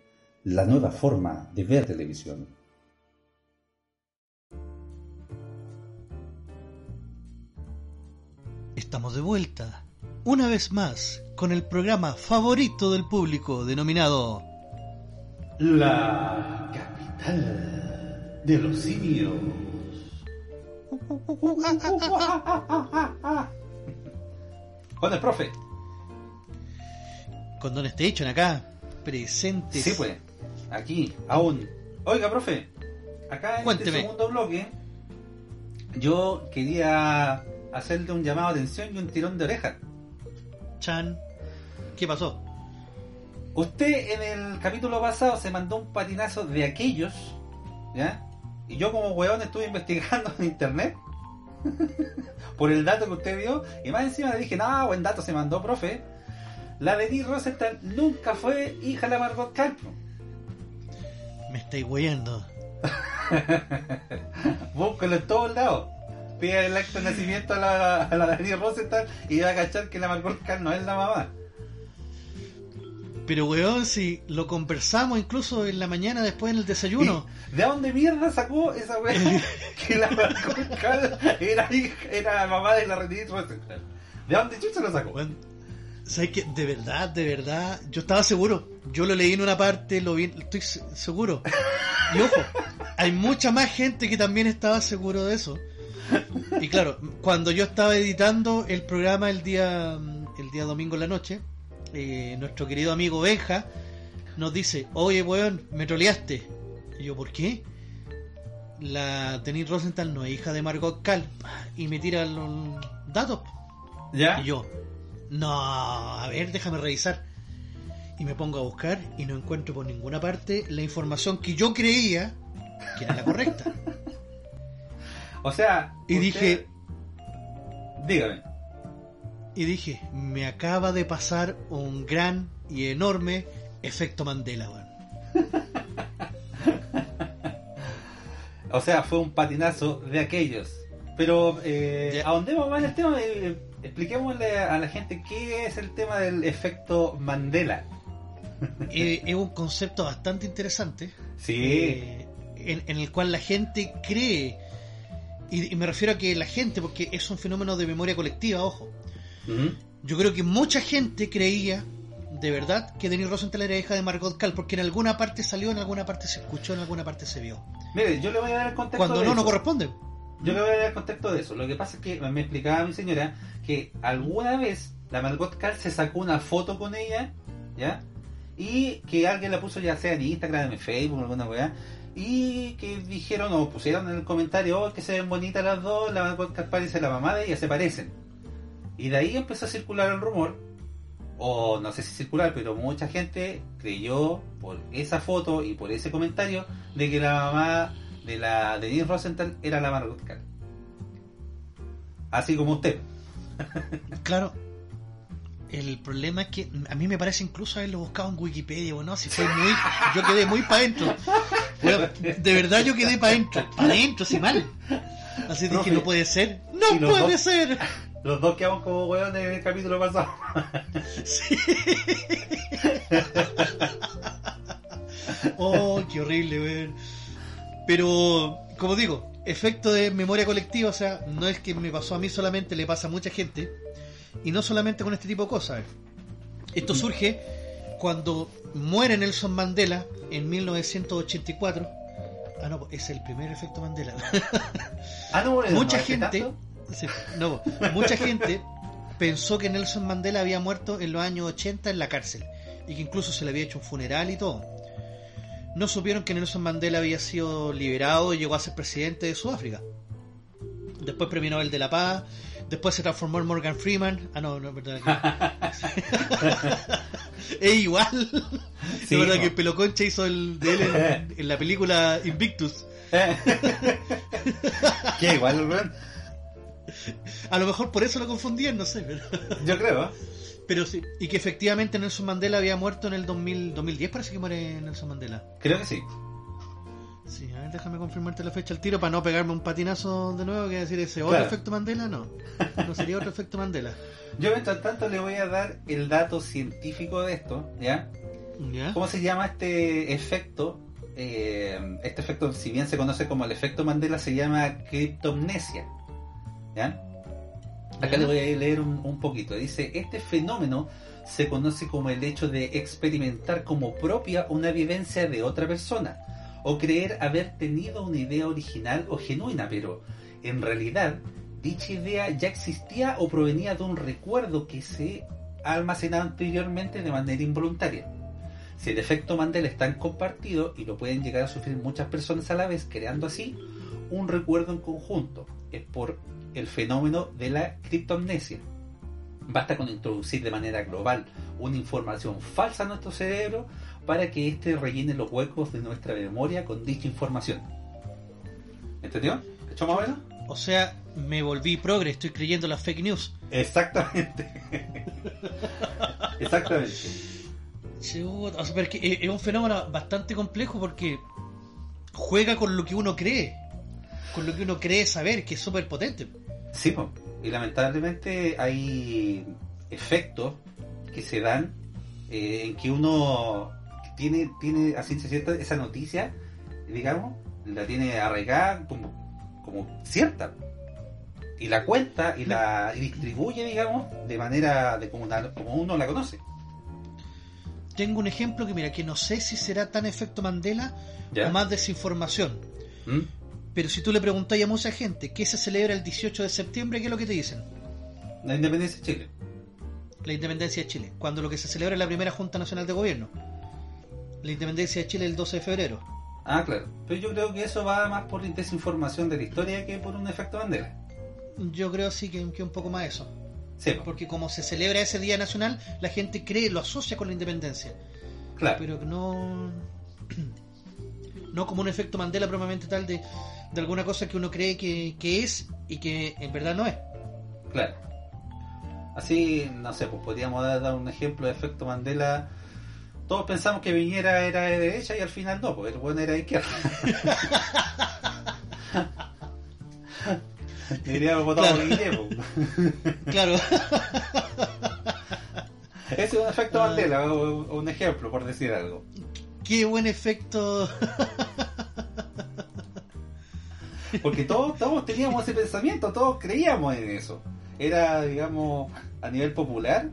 la nueva forma de ver televisión. Estamos de vuelta, una vez más, con el programa favorito del público, denominado La capital de los simios. Con el profe. Con Don Station acá, presentes. Sí, pues. Aquí, aún. Oiga, profe. Acá en Cuénteme. este segundo bloque, yo quería hacerle un llamado de atención y un tirón de oreja. Chan, ¿qué pasó? Usted en el capítulo pasado se mandó un patinazo de aquellos, ¿ya? Y yo como weón estuve investigando en internet por el dato que usted dio y más encima le dije, no, buen dato se mandó, profe. La de Dee Rosenthal nunca fue hija de Margot Calpo. Me estáis weyendo. Búscalo en todos lados. Pide el acto de nacimiento a la, a la Dani Rosenthal y va a cachar que la Margot Cal no es la mamá. Pero weón, si lo conversamos incluso en la mañana después en el desayuno. ¿Y ¿De dónde mierda sacó esa weá? que la Margot Cal era, hija- era mamá de la Renée Rosenthal. ¿De dónde chucha lo sacó? Weón, ¿Sabes qué? De verdad, de verdad, yo estaba seguro. Yo lo leí en una parte, lo vi, estoy se- seguro. Y ojo, hay mucha más gente que también estaba seguro de eso. Y claro, cuando yo estaba editando el programa el día, el día domingo en la noche, eh, nuestro querido amigo Benja nos dice, oye weón, me troleaste. Y yo, ¿por qué? La Denise Rosenthal no es hija de Margot Cal. Y me tira los datos. ¿Ya? Y yo, no, a ver, déjame revisar. Y me pongo a buscar y no encuentro por ninguna parte la información que yo creía que era la correcta. O sea, Y usted- dije, dígame. y dije, me acaba de pasar un gran y enorme efecto Mandela, weón. O sea, fue un patinazo de aquellos. Pero eh, ahondemos más en el tema, eh, expliquémosle a la gente qué es el tema del efecto Mandela. Eh, es un concepto bastante interesante. Sí, eh, en, en el cual la gente cree, y, y me refiero a que la gente, porque es un fenómeno de memoria colectiva, ojo. Yo creo que mucha gente creía, de verdad, que Denis Rosenthal era hija de Margot Cal, porque en alguna parte salió, en alguna parte se escuchó, en alguna parte se vio. Mire, yo le voy a dar el contexto Cuando de no, no corresponde. Yo le voy a dar contexto de eso. Lo que pasa es que me explicaba mi señora que alguna vez la Margot Cal se sacó una foto con ella, ¿ya? Y que alguien la puso ya sea en Instagram, en Facebook, alguna weá. Y que dijeron o pusieron en el comentario oh, que se ven bonitas las dos, la Margot Cal parece la mamá de ella, se parecen. Y de ahí empezó a circular el rumor, o no sé si circular, pero mucha gente creyó por esa foto y por ese comentario de que la mamá de la de Denise Rosenthal era la Margot Cal. Así como usted. Claro. El problema es que a mí me parece incluso haberlo buscado en Wikipedia, bueno, si fue muy. Yo quedé muy para adentro. Bueno, de verdad yo quedé para adentro. Para adentro, si mal. Así dije, no puede ser. ¡No puede dos- ser! Los dos quedamos como hueones en el capítulo pasado. Sí. Oh, qué horrible, weón. Pero, como digo, efecto de memoria colectiva, o sea, no es que me pasó a mí solamente, le pasa a mucha gente. Y no solamente con este tipo de cosas. Esto surge cuando muere Nelson Mandela en 1984. Ah, no, es el primer efecto Mandela. Ah, no, bueno, mucha ¿no hace gente no, mucha gente pensó que Nelson Mandela había muerto en los años 80 en la cárcel y que incluso se le había hecho un funeral y todo. No supieron que Nelson Mandela había sido liberado y llegó a ser presidente de Sudáfrica. Después premio Nobel de la Paz. Después se transformó en Morgan Freeman. Ah, no, no, es verdad. que- es igual. Sí, es verdad po. que Pelo Concha hizo el de él en, en la película Invictus. que igual, weón. A lo mejor por eso lo confundían, no sé. Pero, Yo creo. Pero sí. Y que efectivamente Nelson Mandela había muerto en el 2000, 2010, parece que muere Nelson Mandela. Creo que sí. Sí, a ver, déjame confirmarte la fecha al tiro para no pegarme un patinazo de nuevo, que decir ese otro Claro. efecto Mandela, no. No sería otro efecto Mandela. Yo mientras tanto le voy a dar el dato científico de esto, ¿ya? ¿Ya? ¿Cómo se llama este efecto? Eh, este efecto, si bien se conoce como el efecto Mandela, se llama criptomnesia. ¿Ya? Acá le voy a leer un, un poquito. Dice, este fenómeno se conoce como el hecho de experimentar como propia una vivencia de otra persona o creer haber tenido una idea original o genuina, pero en realidad dicha idea ya existía o provenía de un recuerdo que se ha almacenado anteriormente de manera involuntaria. Si el efecto Mandela es tan compartido y lo pueden llegar a sufrir muchas personas a la vez, creando así un recuerdo en conjunto, es por el fenómeno de la criptomnesia. Basta con introducir de manera global una información falsa a nuestro cerebro para que éste rellene los huecos de nuestra memoria con dicha información. ¿Entendió? ¿Hecho más o menos? O sea, me volví progre, estoy creyendo las fake news. Exactamente. Exactamente. O sea, es un fenómeno bastante complejo porque juega con lo que uno cree, con lo que uno cree saber, que es súper potente. Sí, po. y lamentablemente hay efectos que se dan eh, en que uno tiene, tiene a ciencia cierta esa noticia, digamos, la tiene arraigada como, como cierta. Y la cuenta y la y distribuye, digamos, de manera de como, una- como uno la conoce. Tengo un ejemplo que mira, que no sé si será tan efecto Mandela ¿Ya? o más desinformación. ¿Mm? Pero si tú le preguntas a mucha gente qué se celebra el 18 de septiembre, ¿qué es lo que te dicen? La independencia de Chile. La independencia de Chile, cuando lo que se celebra es la primera Junta Nacional de Gobierno. La independencia de Chile el 12 de febrero. Ah, claro. Pero yo creo que eso va más por desinformación de la historia que por un efecto Mandela. Yo creo sí que, que un poco más eso. Sí, po. Porque como se celebra ese día nacional, la gente cree, lo asocia con la independencia. Claro. pero no no como un efecto Mandela propiamente tal de, de alguna cosa que uno cree que, que es y que en verdad no es. Claro. Así, no sé, pues podríamos dar, dar un ejemplo de efecto Mandela. Todos pensamos que Viñera era de derecha y al final no, porque el bueno era de izquierda. Diríamos votado por Claro. Guillermo. Claro, Ese es un efecto Ah. Mandela, un ejemplo, por decir algo. qué buen efecto. Porque todos, todos teníamos ese pensamiento, todos creíamos en eso. Era, digamos, a nivel popular,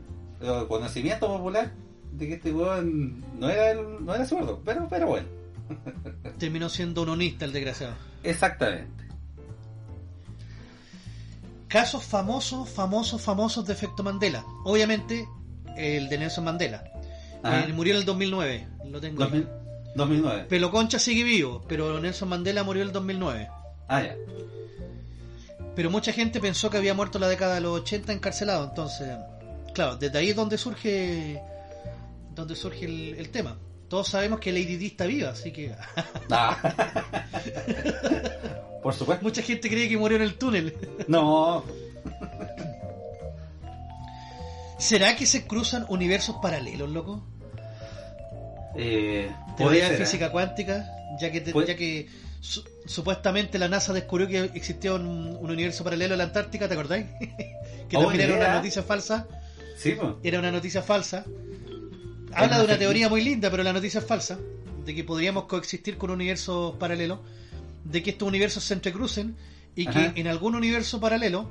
conocimiento popular, de que este weón no era, el- no era zurdo, pero, pero bueno, Terminó siendo un onista el desgraciado. exactamente. Casos famosos, famosos, famosos de efecto Mandela. Obviamente, el de Nelson Mandela. Él murió en el 2009. Lo tengo. acá. 2000 2009. Pelo Concha sigue vivo, pero Nelson Mandela murió en el 2009. Ah, ya. Pero mucha gente pensó que había muerto en la década de los 80 encarcelado. Entonces, claro, desde ahí es donde surge, donde surge el, el tema. Todos sabemos que Lady Di está viva, así que Ah. Por supuesto. mucha gente cree que murió en el túnel. No, ¿Será que se cruzan universos paralelos, loco? eh, Teoría de ¿eh? física cuántica, ya que, te- ya que su- supuestamente la NASA descubrió que existía un, un universo paralelo en la Antártica, ¿te acordáis? que Oh, también era idea. una noticia falsa. Sí, pues. Era una noticia falsa. Habla de una teoría muy linda, pero la noticia es falsa. De que podríamos coexistir con universos paralelos. De que estos universos se entrecrucen. Y que Ajá. en algún universo paralelo,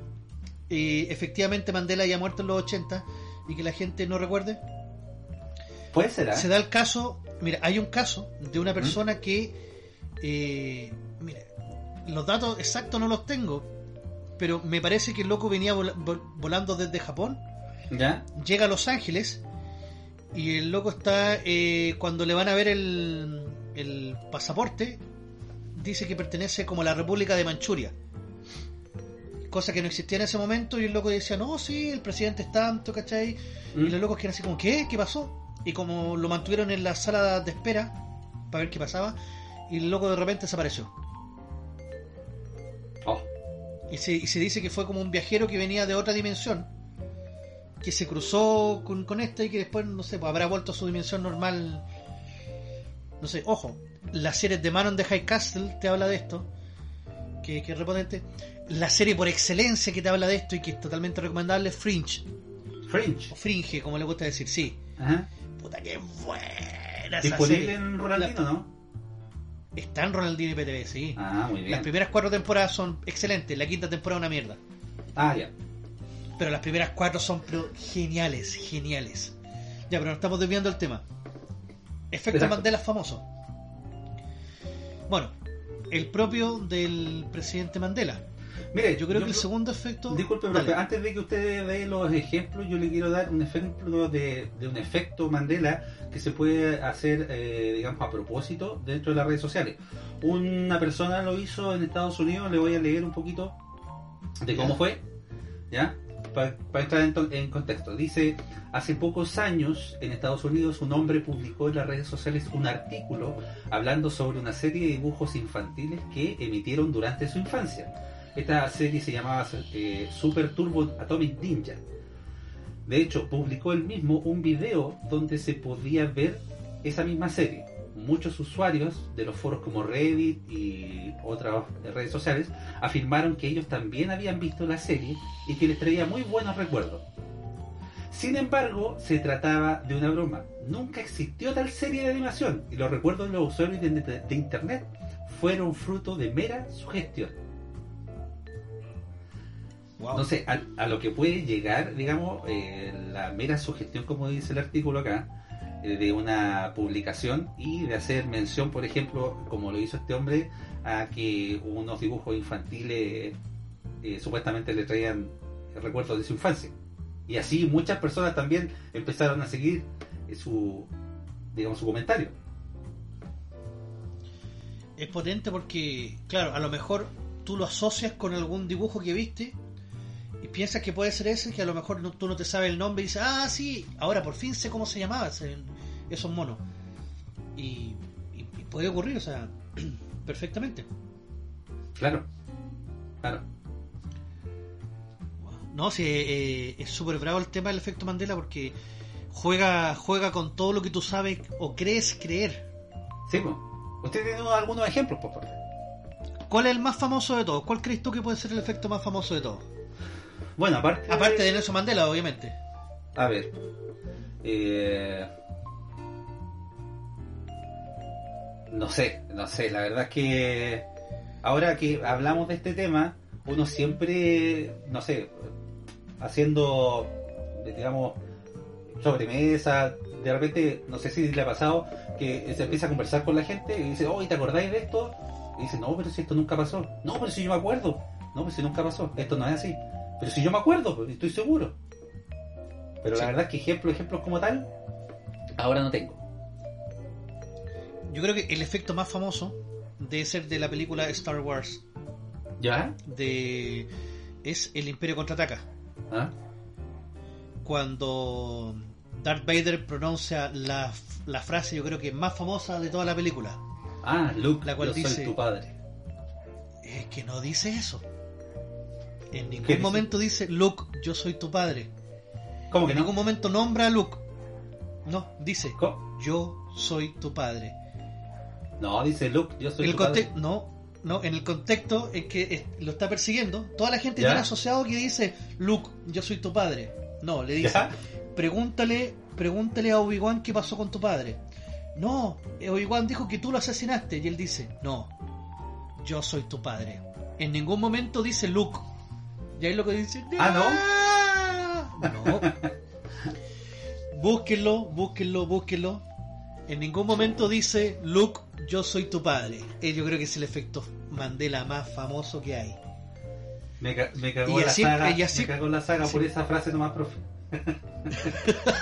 eh, efectivamente Mandela haya muerto en los 80 y que la gente no recuerde. Puede ser, ¿eh? Se da el caso, mira, hay un caso de una persona que, eh, mira, los datos exactos no los tengo, pero me parece que el loco venía vola- vol- volando desde Japón, ¿Ya? llega a Los Ángeles y el loco está, eh, cuando le van a ver el, el pasaporte, dice que pertenece como a la República de Manchuria. Cosa que no existía en ese momento y el loco decía, no, sí, el presidente es tanto, ¿cachai? ¿Mm? Y los locos quedan así como, ¿qué? ¿Qué pasó? Y como lo mantuvieron en la sala de espera para ver qué pasaba, y el loco de repente desapareció. Y se, y se dice que fue como un viajero que venía de otra dimensión, que se cruzó con, con esta y que después, no sé, pues habrá vuelto a su dimensión normal. No sé, ojo, la serie de Manon de High Castle te habla de esto, que, que es repotente. La serie por excelencia que te habla de esto y que es totalmente recomendable es Fringe, Fringe. o Fringe, como le gusta decir, sí. Ajá. Puta que buena esa Disponible serie. en Ronaldino, La- ¿no? Está en Ronaldinho y PTV, sí. Ah, muy Las bien. primeras cuatro temporadas son excelentes, la quinta temporada una mierda. Ah, ya. Pero las primeras cuatro son pero, geniales, geniales. Ya, pero no estamos desviando el tema. Efecto Exacto. Mandela famoso. Bueno, el propio del presidente Mandela. Mire, Yo creo que el segundo efecto. Disculpe, profe, antes de que usted dé los ejemplos, yo le quiero dar un ejemplo de, de un efecto Mandela que se puede hacer, eh, digamos, a propósito dentro de las redes sociales. Una persona lo hizo en Estados Unidos, le voy a leer un poquito de cómo fue, ¿ya? Para, para entrar en contexto. Dice, hace pocos años en Estados Unidos un hombre publicó en las redes sociales un artículo hablando sobre una serie de dibujos infantiles que emitieron durante su infancia. Esta serie se llamaba eh, Super Turbo Atomic Ninja. De hecho, publicó él mismo un video donde se podía ver esa misma serie. Muchos usuarios de los foros como Reddit y otras redes sociales afirmaron que ellos también habían visto la serie y que les traía muy buenos recuerdos. Sin embargo, se trataba de una broma. Nunca existió tal serie de animación y los recuerdos de los usuarios de, internet fueron fruto de mera sugestión. Wow. No sé, a, a lo que puede llegar, digamos, eh, la mera sugestión, como dice el artículo acá, eh, de una publicación y de hacer mención, por ejemplo, como lo hizo este hombre, a que unos dibujos infantiles eh, supuestamente le traían recuerdos de su infancia. Y así muchas personas también empezaron a seguir su, digamos, su comentario. Es potente porque, claro, a lo mejor tú lo asocias con algún dibujo que viste y piensas que puede ser ese, que a lo mejor no- tú no te sabes el nombre y dices, ah, sí, ahora por fin sé cómo se llamaba ese- esos monos. Y, y- y puede ocurrir, o sea, perfectamente. Claro. Claro. No, sí, eh, es súper bravo el tema del efecto Mandela porque juega, juega con todo lo que tú sabes o crees creer. Sí, pues. ¿Usted tiene algunos ejemplos, por favor? ¿Cuál es el más famoso de todos? ¿Cuál crees tú que puede ser el efecto más famoso de todos? Bueno, aparte. Aparte de Nelson Mandela, obviamente. A ver. Eh... No sé, no sé. La verdad es que ahora que hablamos de este tema, uno siempre, no sé, haciendo, digamos, sobremesa, de repente, no sé si le ha pasado, que se empieza a conversar con la gente y dice, oh, ¿te acordáis de esto? Y dice, no, pero si esto nunca pasó. No, pero si yo me acuerdo. No, pero si nunca pasó. Esto no es así. Pero si yo me acuerdo, pues, estoy seguro. Pero Sí. la verdad es que ejemplo, ejemplos como tal, ahora no tengo. Yo creo que el efecto más famoso debe ser de la película Star Wars. ¿Ya? De es el Imperio contraataca. ¿Ah? Cuando Darth Vader pronuncia la, la frase, yo creo que más famosa de toda la película. Ah, Luke, La cual yo dice- soy tu padre. Es que no dice eso. En ningún momento dice Luke, yo soy tu padre. ¿Cómo que En no? ningún momento nombra a Luke. No, dice ¿Cómo? yo soy tu padre. No, dice Luke, yo soy el tu padre. no, no, en el contexto es que lo está persiguiendo, toda la gente ¿Ya? tiene asociado que dice Luke, yo soy tu padre. No, le dice, ¿Ya? pregúntale, pregúntale a Obi-Wan qué pasó con tu padre. No, eh, Obi-Wan dijo que tú lo asesinaste y él dice, no, yo soy tu padre. En ningún momento dice Luke. Y ahí lo que dice, Ah, no. No. Búsquenlo, búsquenlo, búsquenlo. En ningún momento dice Luke, yo soy tu padre. Eh, yo creo que es el efecto Mandela más famoso que hay. Me, ca- me cagó Y la así- saga, y así- me cagó la saga por esa frase nomás, profe.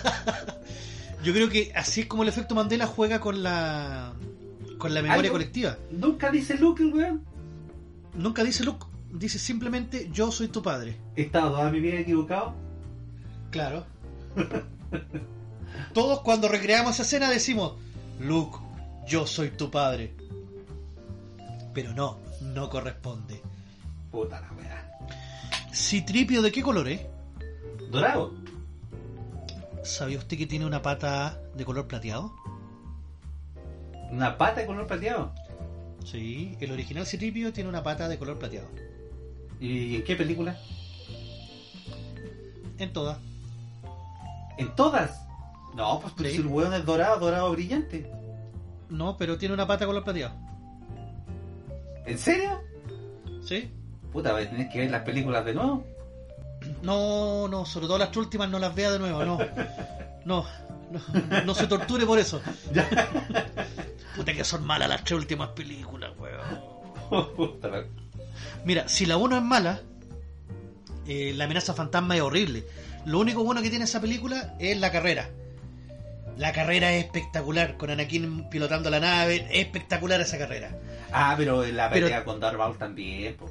Yo creo que así es como el efecto Mandela juega con la con la memoria colectiva. Nunca dice Luke, el weón. Nunca dice Luke, dice simplemente yo soy tu padre. He estado toda mi vida equivocado. Claro. Todos cuando recreamos esa escena decimos, Luke, yo soy tu padre. Pero no, no corresponde. Puta la weá. Citripio, ¿de qué color es? Dorado. ¿Sabía usted que tiene una pata de color plateado? Una pata de color plateado. Sí, el original Citripio tiene una pata de color plateado. ¿Y en qué película? En todas. ¿En todas? No, pues, pues Sí. si el weón es dorado, dorado brillante. No, pero tiene una pata color plateado. ¿En serio? ¿Sí? Puta, voy a tener que ver las películas de nuevo. No, no, sobre todo las últimas no las vea de nuevo, no. No, no, no se torture por eso. Puta que son malas las tres últimas películas, weón. Mira, si la 1 es mala, eh, la amenaza fantasma es horrible. Lo único bueno que tiene esa película es la carrera. La carrera es espectacular, con Anakin pilotando la nave, es espectacular esa carrera. Ah, pero la Pero- pelea con Darth Maul también, po.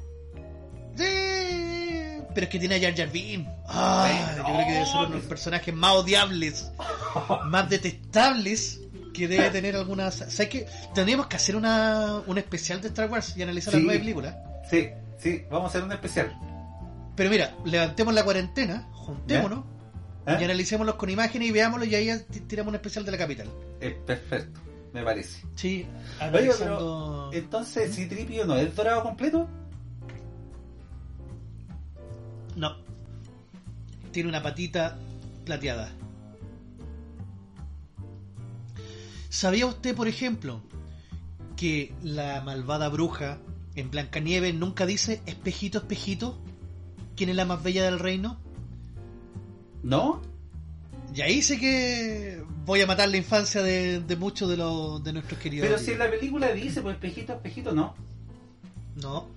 Sí, pero es que tiene a Jar Jar Binks. Ah, yo creo que debe ser uno de los personajes más odiables, más detestables que debe tener algunas. ¿Sabes qué? Tendríamos que hacer una, un especial de Star Wars y analizar Sí. las nueve películas. Sí, sí, vamos a hacer un especial. Pero mira, levantemos la cuarentena, juntémonos ¿Eh? y analicémoslos con imágenes y veámoslos y ahí tiramos un especial de la capital. Es perfecto, me parece. Sí, Oye, analizando. pero entonces, si Tripio no es dorado completo, No. Tiene una patita plateada. ¿Sabía usted, por ejemplo, que la malvada bruja en Blancanieves nunca dice espejito, espejito? ¿Quién es la más bella del reino? ¿no? Y ahí sé que voy a matar la infancia de, de muchos de, los de nuestros queridos. Pero si en la película dice, pues espejito, espejito, no. No.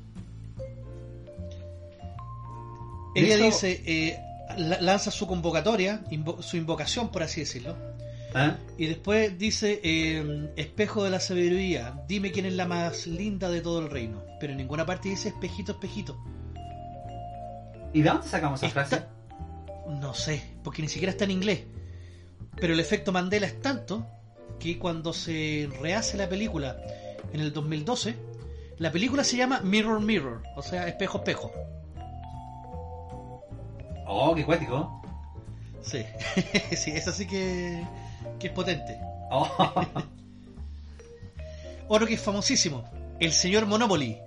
Ella hecho- dice, eh, la- lanza su convocatoria, invo- su invocación, por así decirlo. ¿Ah? Y después dice, eh, espejo de la sabiduría, dime quién es la más linda de todo el reino. Pero en ninguna parte dice espejito, espejito. ¿Y de dónde sacamos esa Está- frase? No sé, porque ni siquiera está en inglés. Pero el efecto Mandela es tanto que cuando se rehace la película en el 2012, la película se llama Mirror Mirror, o sea, espejo espejo. Oh, qué cuático. Sí, sí, es así que, que es potente. Oh. Otro que es famosísimo, el señor Monopoly.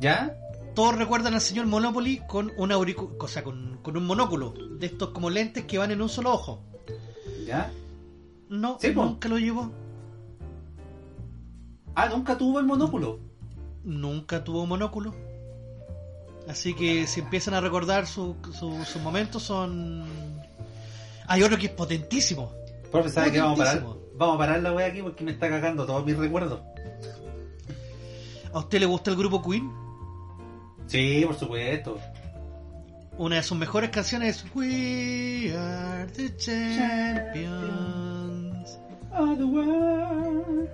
¿Ya? Todos recuerdan al señor Monopoly con un auricu o sea, con, con un monóculo, de estos como lentes que van en un solo ojo. ¿Ya? No, Sí, po. nunca lo llevó. Ah, nunca tuvo el monóculo. Nunca tuvo monóculo. Así que si empiezan a recordar su- su- sus momentos son... Hay otro que es potentísimo. Profe, ¿sabe que vamos a parar? Vamos a parar la wea aquí porque me está cagando todos mis recuerdos. ¿A usted le gusta el grupo Queen? Sí, por supuesto. Una de sus mejores canciones es We are the champions. Oh, the world.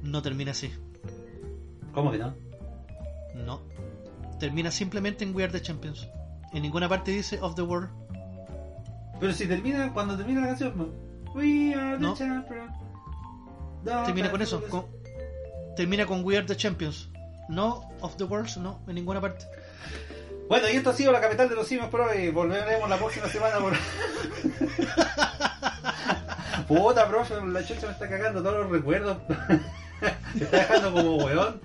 No termina así. ¿Cómo que no? No. Termina simplemente en We are the champions. En ninguna parte dice of the world. Pero si termina, cuando termina la canción. We are the No. champions. No, Termina con pero- eso. con- termina con We are the champions. No of the world, no, en ninguna parte. Bueno, y esto ha sido la capital de los simios, profe. Volveremos la próxima semana por. Puta, profe, la chucha me está cagando todos los recuerdos. me está dejando como weón.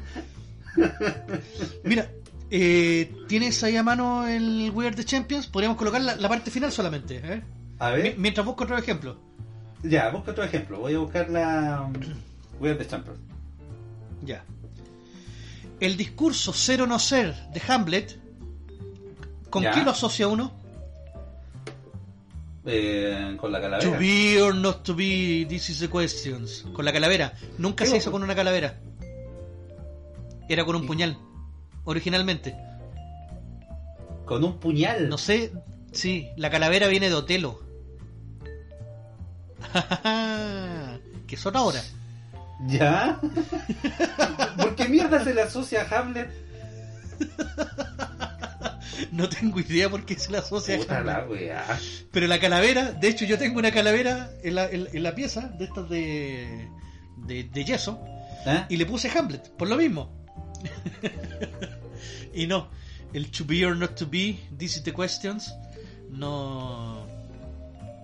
Mira, eh, ¿tienes ahí a mano el We Are the Champions? Podríamos colocar la, la parte final solamente. ¿eh? A ver, Mientras busco otro ejemplo. ya, busca otro ejemplo. Voy a buscar la. um, We are the champions. Ya. El discurso ser o no ser de Hamlet, ¿con Ya. qué lo asocia uno? Eh, con la calavera. To be or not to be, this is the questions. Con la calavera. Nunca se hizo con una calavera. Era con un puñal. Originalmente. Con un puñal. No sé. Sí, la calavera viene de Otelo. que son ahora. ¿Ya? ¿Por qué mierda se le asocia a Hamlet? No tengo idea por qué se la asocia a Puta Hamlet. la weá. Pero la calavera, de hecho yo tengo una calavera en la, en, en la pieza de estas de, de, de yeso ¿Eh? y le puse Hamlet, por lo mismo. y no, el to be or not to be, this is the questions, no,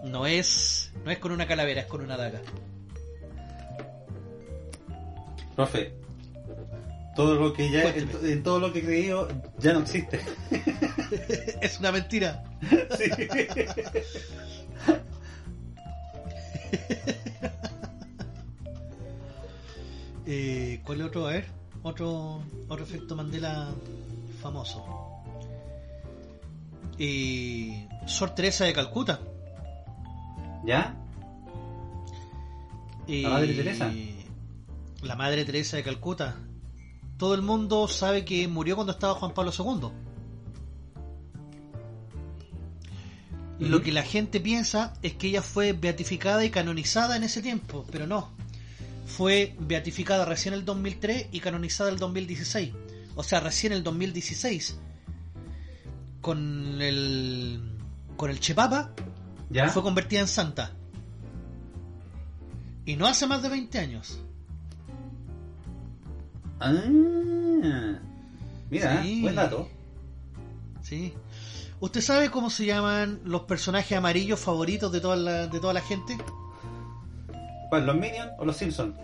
no es, no es con una calavera, es con una daga. Profe, todo lo que ya en, todo lo que he creído ya no existe. es una mentira. Sí. Eh, ¿Cuál es otro? A ver, otro, otro efecto Mandela famoso. Eh, Sor Teresa de Calcuta. ¿Ya? ¿La Madre Teresa? La Madre Teresa de Calcuta. Todo el mundo sabe que murió cuando estaba Juan Pablo II. Lo que la gente piensa es que ella fue beatificada y canonizada en ese tiempo, pero no. Fue beatificada recién el 2003 y canonizada el 2016. O sea, recién el 2016. Con el con el Chepapa ¿Ya? fue convertida en santa. Y no hace más de 20 años. Ah, mira, Sí. buen dato. Sí. ¿Usted sabe cómo se llaman los personajes amarillos favoritos de toda la, de toda la gente? ¿Cuál, los Minions o los Simpsons?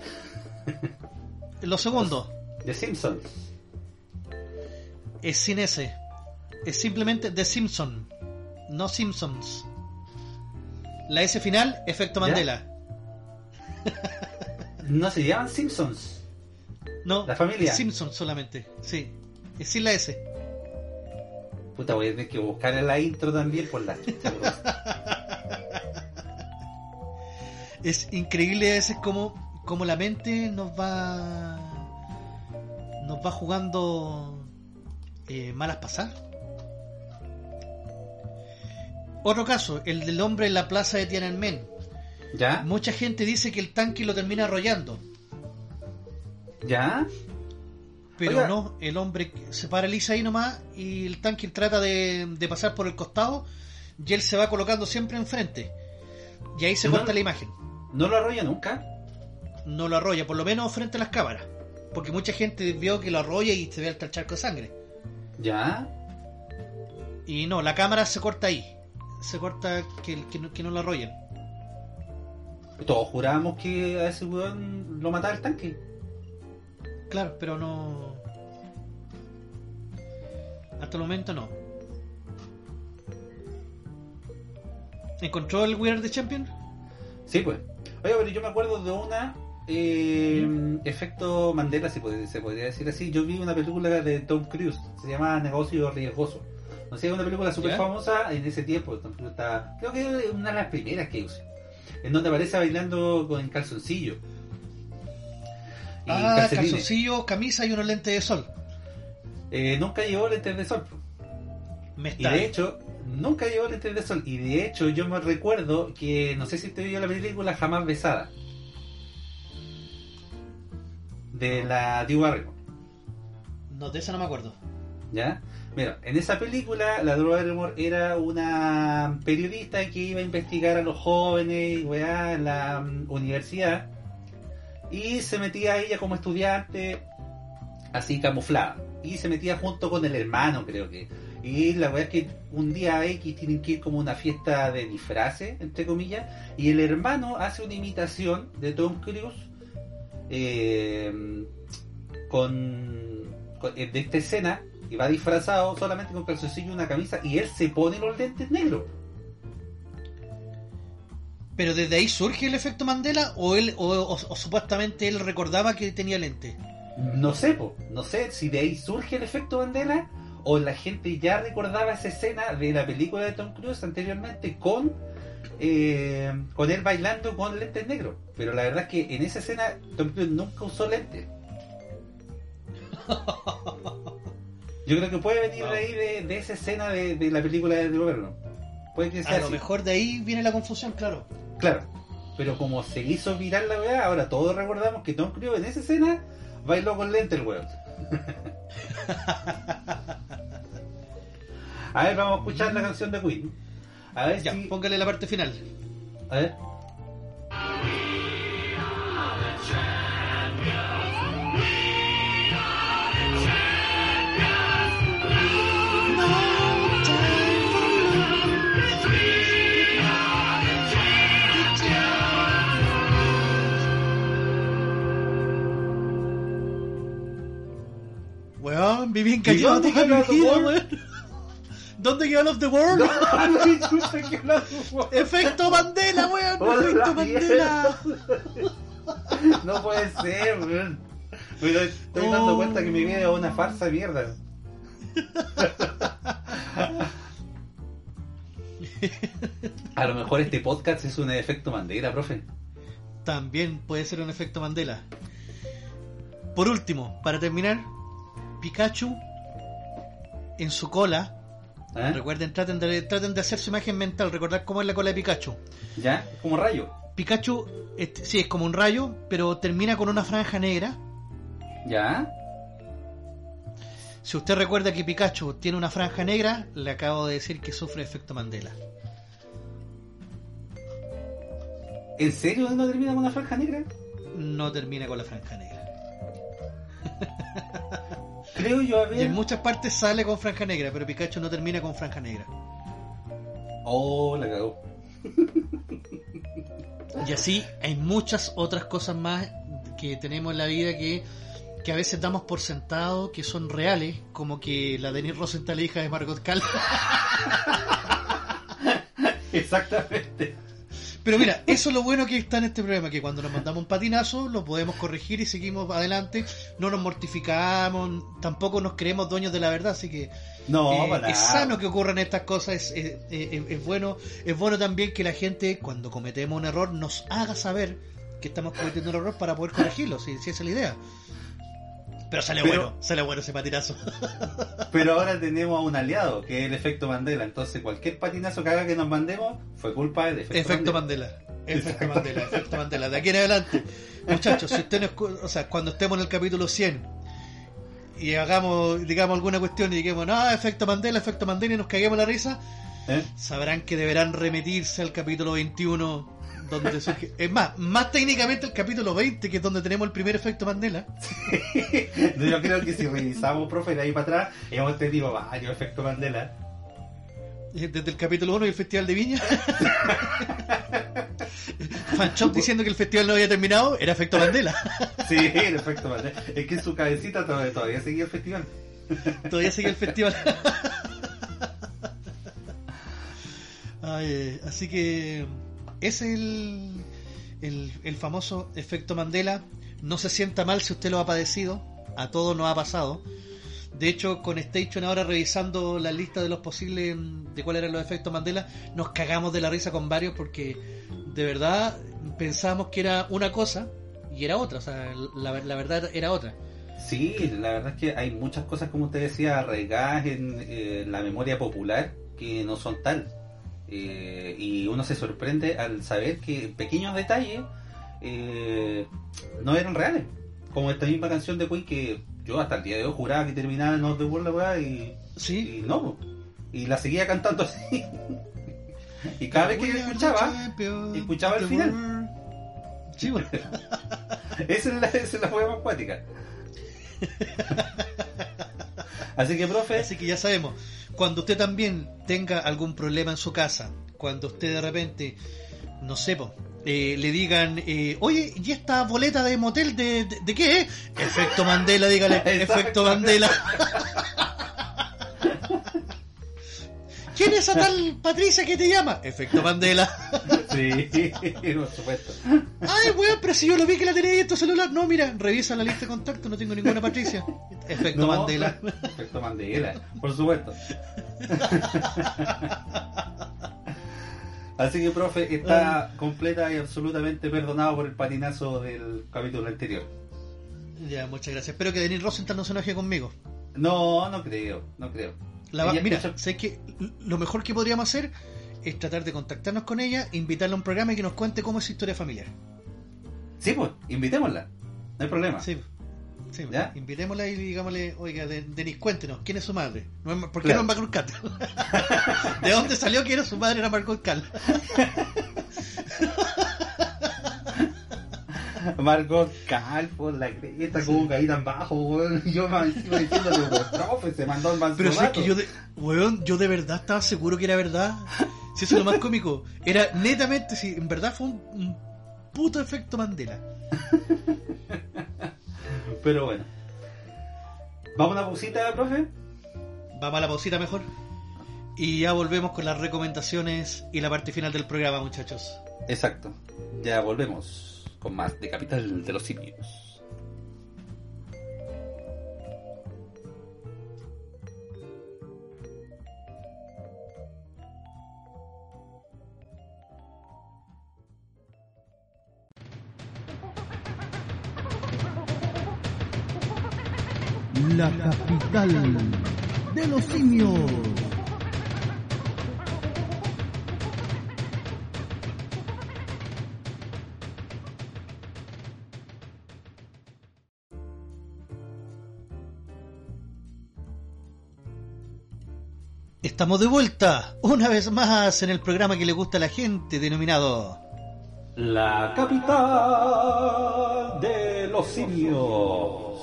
Lo segundo, De Simpsons. es sin S. Es simplemente The Simpson, no Simpsons. La S final, efecto. Mandela. No se llaman Simpsons. No, La familia. es Simpson solamente. Sí, es sin la S. Puta, voy a tener que buscar en la intro también por la. Es increíble a veces como, como la mente nos va nos va jugando eh, malas pasadas. Otro caso, el del hombre en la plaza de Tiananmen. ¿Ya? Mucha gente dice que el tanque lo termina arrollando, ¿Ya? pero Oiga. no, el hombre se paraliza ahí nomás y el tanque trata de, de pasar por el costado y él se va colocando siempre enfrente. Y ahí se corta la imagen. ¿No lo arrolla nunca? No lo arrolla, por lo menos frente a las cámaras. Porque mucha gente vio que lo arrolla y se ve hasta el charco de sangre. ¿Ya? Y no, la cámara se corta ahí. Se corta que, que, no, que no lo arrollen. Todos jurábamos que a ese weón lo mataba el tanque. Claro, pero no. Hasta el momento no. ¿Encontró el Are the Champion? Sí, pues. Oye, pero yo me acuerdo de una. eh, efecto Mandela, si puede- se podría decir así. Yo vi una película de Tom Cruise, se llama Negocio Riesgoso. No sé, es una película súper famosa en ese tiempo. Tom Cruise está, creo que es una de las primeras que usé. En donde aparece bailando con calzoncillo. Y Ah, calzoncillo, camisa y unos lentes de sol. Eh, nunca llevó lentes de sol. Me Y de hecho, nunca llevó lentes de sol. Y de hecho, yo me recuerdo que, no sé si te vio la película Jamás Besada. De la Drew Barrymore, No, de esa no me acuerdo. ¿ya? Mira, en esa película, la Drew Barrymore era una periodista que iba a investigar a los jóvenes y weá, en la mm, universidad. Y se metía ella como estudiante, así camuflada. Y se metía junto con el hermano, creo que. Y la verdad es que un día X tienen que ir como una fiesta de disfraces, entre comillas, y el hermano hace una imitación de Tom Cruise eh, con, con- de esta escena y va disfrazado solamente con calzoncillo y una camisa y él se pone los lentes negros. ¿Pero desde ahí surge el efecto Mandela o él o, o- o supuestamente él recordaba que tenía lente? No sé, po, no sé si de ahí surge el efecto Mandela o la gente ya recordaba esa escena de la película de Tom Cruise anteriormente con eh, con él bailando con lentes negros. Pero la verdad es que en esa escena Tom Cruise nunca usó lentes. Yo creo que puede venir de ahí de, de esa escena de, de la película de Barrymore. Puede que sea A lo así. mejor de ahí viene la confusión, claro. Claro. Pero como se hizo viral la weá, ahora todos recordamos que Tom Cruise en esa escena bailó con lentes el weón. a ver, vamos a escuchar la canción de Queen. A ver Ya, si... póngale la parte final. A ver. Weón, viví en ¿Y dónde toda quedó mi The vida, World? weón. ¿Dónde quedó Love the World? Efecto Mandela, weón. Efecto. Mandela. No puede ser, weón. Estoy dando cuenta que mi vida es una farsa de mierda. A lo mejor este podcast es un efecto Mandela, profe. También puede ser un efecto Mandela. Por último, para terminar, Pikachu en su cola. ¿Eh? Recuerden, traten de, traten de hacer su imagen mental, recordar cómo es la cola de Pikachu. ¿Ya? Como rayo. Pikachu, este, sí, es como un rayo, pero termina con una franja negra. ¿Ya? Si usted recuerda que Pikachu tiene una franja negra, le acabo de decir que sufre efecto Mandela. ¿En serio no termina con una franja negra? No termina con la franja negra. Creo yo Y en muchas partes sale con franja negra, pero Pikachu no termina con franja negra. Oh, la cagó. Y así hay muchas otras cosas más que tenemos en la vida que, que a veces damos por sentado que son reales, como que la Denise Rosenthal, hija de Margot Cal. Exactamente. Pero mira, eso es lo bueno que está en este programa, que cuando nos mandamos un patinazo lo podemos corregir y seguimos adelante, no nos mortificamos, tampoco nos creemos dueños de la verdad, así que No, eh, para es sano que ocurran estas cosas, es, es- es- es bueno, es bueno también que la gente cuando cometemos un error nos haga saber que estamos cometiendo un error para poder corregirlo, si, si esa es la idea. Pero sale Pero- bueno, sale bueno ese patinazo. Pero ahora tenemos a un aliado, que es el efecto Mandela. Entonces, cualquier patinazo que haga que nos mandemos fue culpa del efecto, Efecto Mandela. Mandela. Efecto Mandela, efecto Mandela. De aquí en adelante, muchachos, si usted no o sea, cuando estemos en el capítulo 100 y hagamos, digamos, alguna cuestión y digamos, no, efecto Mandela, efecto Mandela y nos caguemos la risa, ¿Eh? sabrán que deberán remitirse al capítulo 21 donde surge- es más, más técnicamente el capítulo 20, que es donde tenemos el primer efecto Mandela. Yo creo que si revisamos, profe, de ahí para atrás, hemos tenido varios efectos Mandela. Eh, Desde el capítulo 1 y el Festival de Viña. Fanchop diciendo que el festival no había terminado, era efecto Mandela. Sí, el efecto Mandela. Es que en su cabecita todavía, todavía seguía el festival. Todavía sigue el festival. Ay, eh, así que es el, el, famoso efecto Mandela. No se sienta mal si usted lo ha padecido. A todos nos ha pasado. De hecho, con Station ahora revisando la lista de los posibles mm, de cuáles eran los efectos Mandela, nos cagamos de la risa con varios porque de verdad pensábamos que era una cosa y era otra. O sea, la, la verdad era otra. Sí, la verdad es que hay muchas cosas, como usted decía, arraigadas en eh, la memoria popular que no son tal. Eh, y uno se sorprende al saber que pequeños detalles eh, no eran reales. Como esta misma canción de Queen que yo hasta el día de hoy juraba que terminaba en Not the World la y, Sí, y no. Y la seguía cantando así. y cada vez que yo escuchaba, escuchaba el final. Sí, bueno. Esa es la, esa es la más cuática. Así que, profe, Así que ya sabemos, cuando usted también tenga algún problema en su casa, cuando usted de repente, no sé, po, eh, le digan, eh, oye, ¿y esta boleta de motel de, de, de qué es? Efecto Mandela, dígale, efecto Mandela. ¿Quién es esa tal Patricia que te llama? Efecto Mandela. sí, por supuesto. Ay, weón, pero si yo lo vi que la tenía ahí en tu celular. No, mira, revisa la lista de contactos, no tengo ninguna Patricia. Efecto No, Mandela. Efecto Mandela, por supuesto. Así que, profe, está completa y absolutamente perdonado por el patinazo del capítulo anterior. Ya, muchas gracias. Espero que Denis Rosenthal no se enoje conmigo. No, no creo, no creo. La va- mira, escucha- sé que lo mejor que podríamos hacer es tratar de contactarnos con ella, invitarla a un programa y que nos cuente cómo es su historia familiar. Sí, pues, invitémosla. No hay problema. Sí, sí ¿Ya? invitémosla y digámosle, oiga, De- Denis, cuéntenos, ¿quién es su madre? ¿Por qué Claro. no es Margot? ¿De dónde salió que era su madre era Margot Cal? Margot Calvo, la cresta, como caí tan bajo, weón. Yo me encima diciéndole, profe, se mandó el manso Pero sé que yo de, weón, yo de verdad estaba seguro que era verdad. Si eso es lo más cómico. Era netamente, si en verdad fue un, un puto efecto Mandela. Pero bueno. ¿Vamos a una pausita, profe? Vamos a la pausita mejor. Y ya volvemos con las recomendaciones y la parte final del programa, muchachos. Exacto. Ya volvemos con más de Capital de los Simios. La capital de los simios. Estamos de vuelta, una vez más, en el programa que le gusta a la gente, denominado La capital de los simios.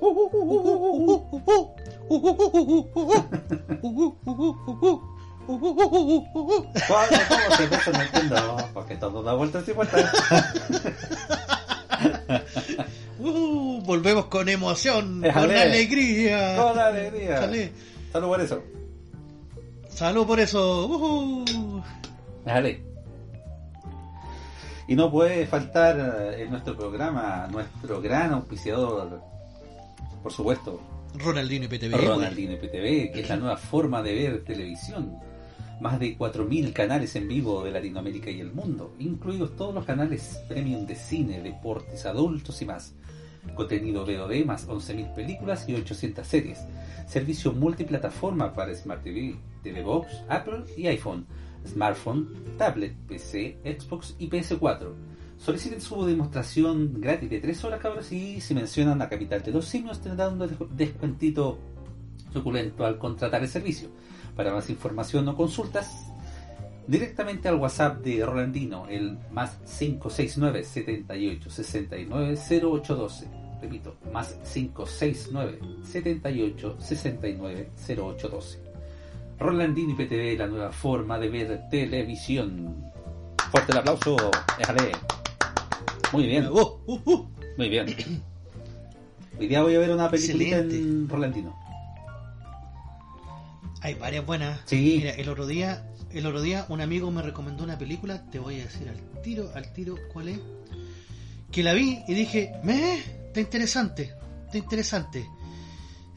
Porque todo da vueltas y vueltas. Uh, volvemos con emoción, con Déjale. alegría. Con alegría. Déjale. Salud por eso. Salud por eso. Uh. Déjale. Y no puede faltar eh, en nuestro programa nuestro gran auspiciador, por supuesto, Ronaldinho y PTV. Ronaldinho IPTV, que es la nueva forma de ver televisión. Más de 4.000 canales en vivo de Latinoamérica y el mundo, incluidos todos los canales premium de cine, deportes, adultos y más. Contenido VOD más 11.000 películas y 800 series. Servicio multiplataforma para Smart TV, TV Box, Apple y iPhone, smartphone, tablet, PC, Xbox y PS4. Soliciten su demostración gratis de 3 horas, cabros, y si mencionan la capital de los simios tendrán un des- descuentito suculento al contratar el servicio. Para más información o consultas, directamente al WhatsApp de Rolandino, el más 569 78 69 0812. Repito, más 569 78 69 0812. Rolandino IPTV, la nueva forma de ver televisión. Fuerte el aplauso, déjale. Muy bien, Uh, uh, uh. muy bien. Hoy día voy a ver una película en Rolandino. Hay varias buenas. Sí. Mira, el otro día, el otro día un amigo me recomendó una película, te voy a decir al tiro, al tiro cuál es. Que la vi y dije, me, está interesante, está interesante.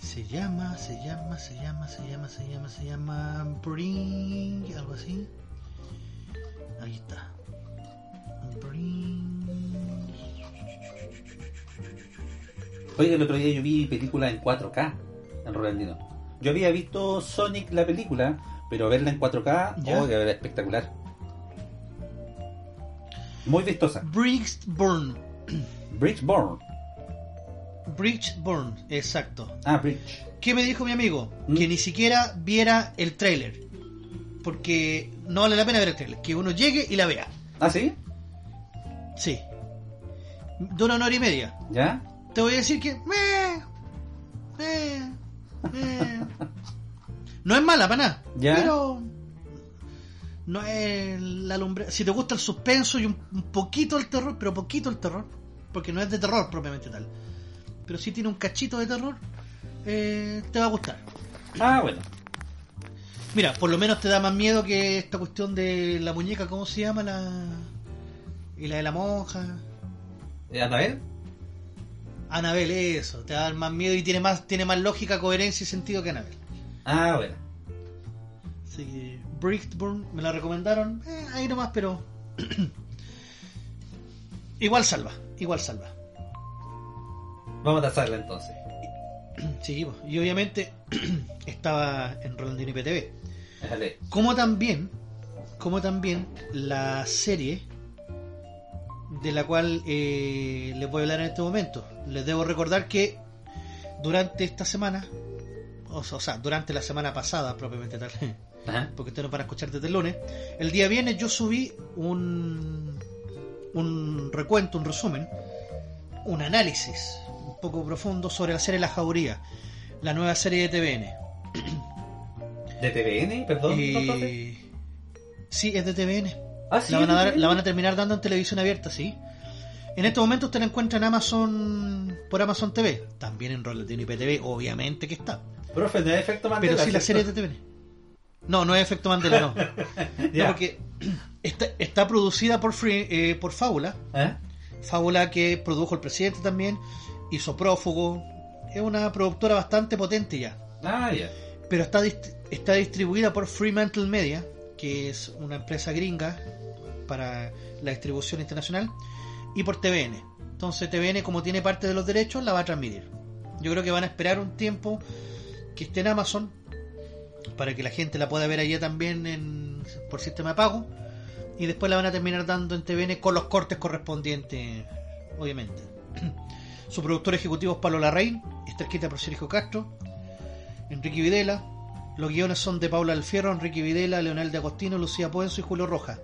Se llama, se llama, se llama, se llama, se llama, se llama Bring, algo así. Ahí está. Bring. Oye, el otro día yo vi película en 4K en Rolandino. Yo había visto Sonic la película, pero verla en 4K, Ya. oh, era espectacular. Muy vistosa. Bridgeburn. Bridgeborn. Bridgeburn, exacto. Ah, Bridge. ¿Qué me dijo mi amigo? ¿Mm? Que ni siquiera viera el tráiler. Porque no vale la pena ver el tráiler. Que uno llegue y la vea. ¿Ah, sí? Sí. Dura una hora y media. ¿Ya? Te voy a decir que... meh, meh, meh. No es mala para nada. ¿Ya? Pero... No es la lumbre... Si te gusta el suspenso y un, un poquito el terror, pero poquito el terror. Porque no es de terror propiamente tal. Pero sí tiene un cachito de terror. eh, te va a gustar. Ah, bueno. Mira, por lo menos te da más miedo que esta cuestión de la muñeca, ¿cómo se llama? la Y la de la monja. ¿Eh, ¿Anabel? Anabel, eso. Te da más miedo y tiene más, tiene más lógica, coherencia y sentido que Anabel. Ah, bueno. Así que Brickburn me la recomendaron. eh, ahí nomás, pero... igual salva, igual salva. Vamos a tasarla entonces. Sí, y obviamente estaba en Rolandino IPTV. Déjale. Como también, como también la serie de la cual eh, les voy a hablar en este momento. Les debo recordar que durante esta semana, o, o sea, durante la semana pasada propiamente tal, Ajá. porque ustedes no van a escuchar desde el lunes, el día viernes yo subí un, un recuento, un resumen, un análisis poco profundo sobre la serie La Jauría, la nueva serie de TVN. ¿De TVN? Perdón, Y-. Sí, es de TVN. Ah, sí. la, van a de dar- TVN. la van a terminar dando en televisión abierta, sí. En este momento usted la encuentra en Amazon por Amazon TV. También en Rolandino IPTV, obviamente que está. Profe, no es efecto Mandela. Pero sí, la serie de TVN. No, no es efecto Mandela, no. Porque está, está producida por, Free- eh, por Fábula. ¿Eh? Fábula que produjo el presidente también. Hizo Prófugo. Es una productora bastante potente ya. Ah, ya. pero está, dist- está distribuida por Fremantle Media, que es una empresa gringa para la distribución internacional, y por TVN. Entonces TVN, como tiene parte de los derechos, la va a transmitir. Yo creo que van a esperar un tiempo que esté en Amazon para que la gente la pueda ver allá también en, por sistema de pago y después la van a terminar dando en TVN con los cortes correspondientes, obviamente. Su productor ejecutivo es Pablo Larraín, está escrita por Sergio Castro, Enrique Videla. Los guiones son de Paula Alfierro, Enrique Videla, Leonel de Agostino, Lucía Puenzo y Julio Rojas.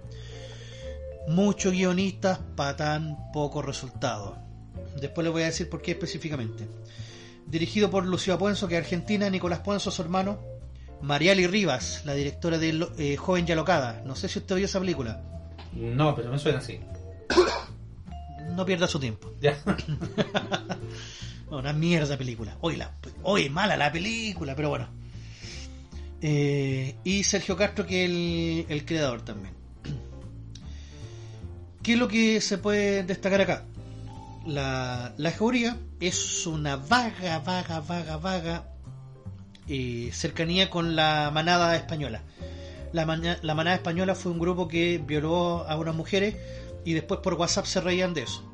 Muchos guionistas para tan poco resultado. Después les voy a decir por qué específicamente. Dirigido por Lucía Puenzo, que es argentina, Nicolás Puenzo, su hermano. Mariali Rivas, la directora de eh, Joven y Alocada. No sé si usted vio esa película. No, pero me suena así. No pierda su tiempo. Ya. Una mierda película. Hoy, la, hoy mala la película, pero bueno. Eh, y Sergio Castro, que es el, el creador también. ¿Qué es lo que se puede destacar acá? La, la es una vaga, vaga, vaga, vaga eh, cercanía con la manada española. La, la manada española fue un grupo que violó a unas mujeres y después por WhatsApp se reían de eso.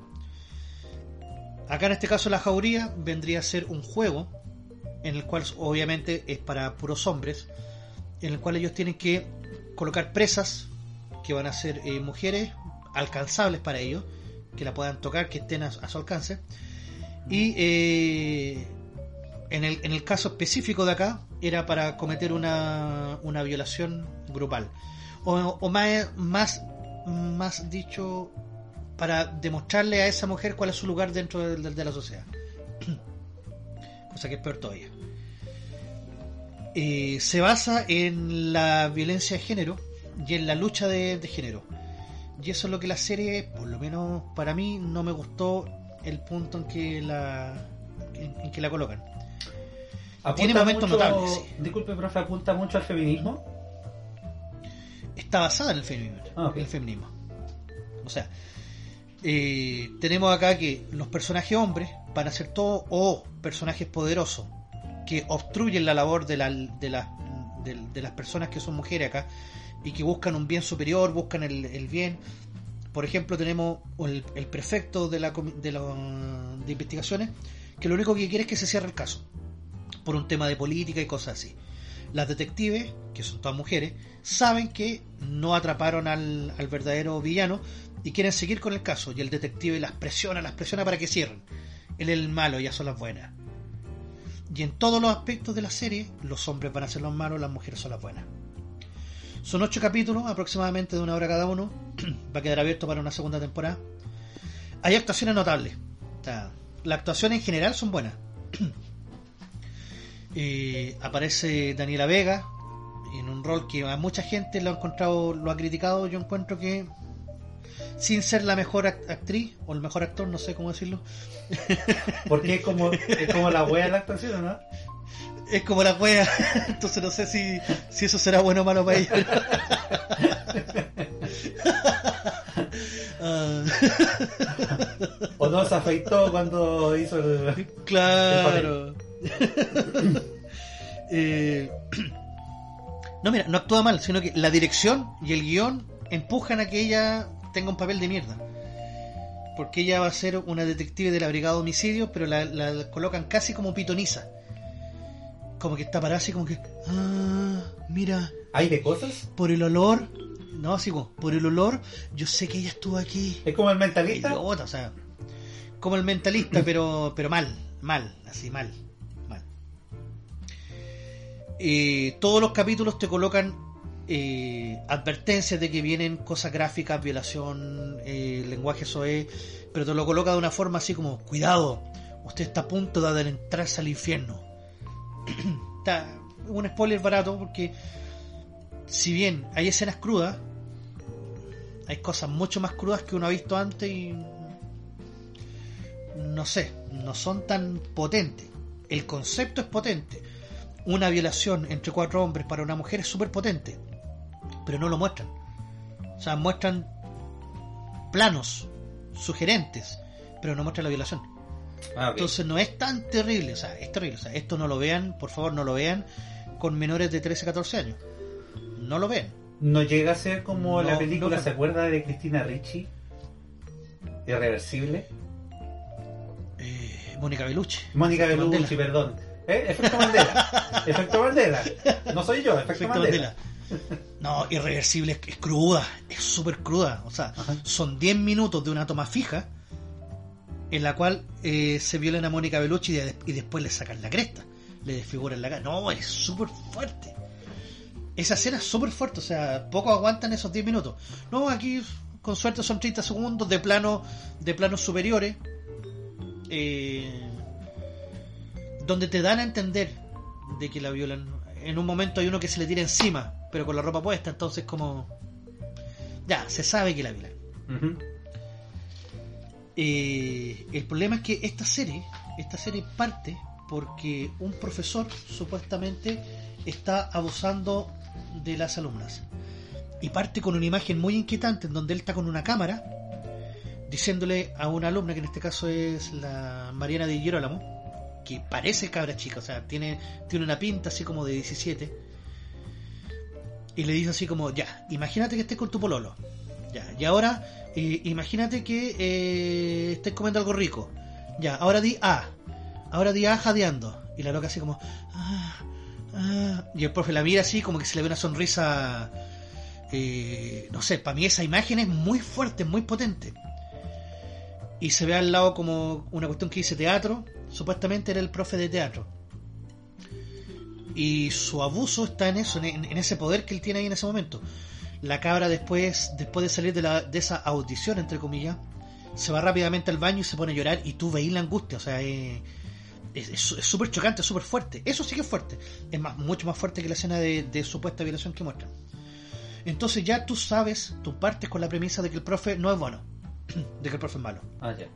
Acá en este caso la jauría vendría a ser un juego en el cual obviamente es para puros hombres, en el cual ellos tienen que colocar presas que van a ser eh, mujeres alcanzables para ellos, que la puedan tocar, que estén a, su alcance. Y eh, en, el, en el caso específico de acá era para cometer una, una violación grupal. O, o más, más, más dicho, para demostrarle a esa mujer cuál es su lugar dentro de, de- de la sociedad. Cosa que es peor todavía. Eh, se basa en la violencia de género y en la lucha de, de género. Y eso es lo que la serie, por lo menos para mí, no me gustó el punto en que la, en, en que la colocan. Tiene momentos mucho- notables. Disculpe, profe, apunta mucho al feminismo. Está basada en el feminismo. Ah, en el feminismo. O sea, eh, tenemos acá que los personajes hombres van a ser todos o personajes poderosos que obstruyen la labor de, la- de, las- de- de las personas que son mujeres acá y que buscan un bien superior, buscan el, el bien. Por ejemplo, tenemos el, el prefecto de, la, de, la- de investigaciones que lo único que quiere es que se cierre el caso por un tema de política y cosas así. Las detectives, que son todas mujeres, saben que no atraparon al, verdadero villano y quieren seguir con el caso. Y el detective las presiona, las presiona para que cierren. Él es el malo, ellas son las buenas. Y en todos los aspectos de la serie, los hombres van a ser los malos, las mujeres son las buenas. Son ocho capítulos, aproximadamente de una hora cada uno. Va a quedar abierto para una segunda temporada. Hay actuaciones notables. Las actuaciones en general son buenas. Eh, aparece Daniela Vega en un rol que a mucha gente lo ha encontrado, lo ha criticado. Yo encuentro que sin ser la mejor act- actriz o el mejor actor, no sé cómo decirlo, Porque es como, es como la wea de la actuación, ¿no? es como la wea. Entonces no sé si, si eso será bueno o malo para ella. Ah, O no se afeitó cuando hizo el. claro. Eh, no, mira, no actúa mal, sino que la dirección y el guion empujan a que ella tenga un papel de mierda. Porque ella va a ser una detective de la brigada de homicidios, pero la, la colocan casi como pitoniza. Como que está parada así como que... Ah, mira, ¿Hay de cosas? por el olor... No, así como, por el olor, yo sé que ella estuvo aquí. Es como el mentalista. Idiota, o sea, como el mentalista, pero, pero mal, mal, así mal. Eh, todos los capítulos te colocan eh, advertencias de que vienen cosas gráficas, violación, eh, lenguaje soe, pero te lo coloca de una forma así como, cuidado, usted está a punto de adentrarse al infierno. Está un spoiler barato porque si bien hay escenas crudas, hay cosas mucho más crudas que uno ha visto antes y no sé, no son tan potentes. El concepto es potente. Una violación entre cuatro hombres para una mujer es súper potente, pero no lo muestran. O sea, muestran planos sugerentes, pero no muestran la violación. Ah. Entonces no es tan terrible, o sea, es terrible. O sea, esto no lo vean, por favor, no lo vean con menores de 13, 14 años. No lo vean. No llega a ser como No, la película, no. ¿se acuerda de Cristina Ricci? Irreversible. Eh, Mónica Bellucci. Mónica Bellucci, Mandela. perdón. ¿Eh? Efecto Mandela. Efecto Mandela. No soy yo, efecto, Efecto Mandela. Mandela. No, irreversible, es, cruda, es súper cruda. O sea, Ajá. son 10 minutos de una toma fija en la cual eh, se violan a Mónica Bellucci y, de- y después le sacan la cresta, le desfiguran la cara. No, es súper fuerte. Esa escena es súper fuerte, o sea, poco aguantan esos 10 minutos. No, aquí con suerte son 30 segundos de plano de planos superiores. eh, donde te dan a entender de que la violan. En un momento hay uno que se le tira encima, pero con la ropa puesta, entonces como... Ya, se sabe que la violan. Eh, el problema es que esta serie, esta serie parte porque un profesor supuestamente está abusando de las alumnas. Y parte con una imagen muy inquietante en donde él está con una cámara diciéndole a una alumna, que en este caso es la Mariana de Girolamo, que parece cabra chica, o sea, tiene, tiene una pinta así como de 17, y le dice así como, ya, imagínate que estés con tu pololo, ya, y ahora imagínate que eh, estés comiendo algo rico, ya, ahora di A, ahora di A jadeando, y la loca así como, ah, ah, y el profe la mira así como que se le ve una sonrisa, eh, no sé, para mí esa imagen es muy fuerte, muy potente. Y se ve al lado como una cuestión que dice teatro, supuestamente era el profe de teatro. Y su abuso está en eso, en, ese poder que él tiene ahí en ese momento. La cabra después, después de salir de, la, de esa audición, entre comillas, se va rápidamente al baño y se pone a llorar y tú veis la angustia, o sea, es súper chocante, súper fuerte. Eso sí que es fuerte. Es más, mucho más fuerte que la escena de, de supuesta violación que muestran. Entonces ya tú sabes, tú partes con la premisa de que el profe no es bueno, de que el profe es malo. Ah, ya.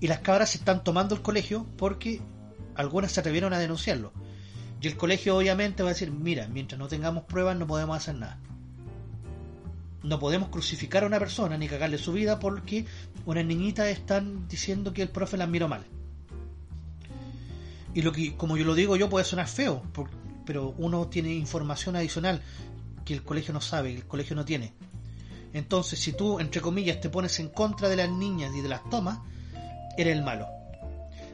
Y las cabras se están tomando el colegio porque algunas se atrevieron a denunciarlo. Y el colegio obviamente va a decir, mira, mientras no tengamos pruebas no podemos hacer nada. No podemos crucificar a una persona ni cagarle su vida porque unas niñitas están diciendo que el profe las miró mal. Y lo que, como yo lo digo yo, puede sonar feo, pero uno tiene información adicional que el colegio no sabe, que el colegio no tiene. Entonces, si tú, entre comillas, te pones en contra de las niñas y de las tomas, eres el malo.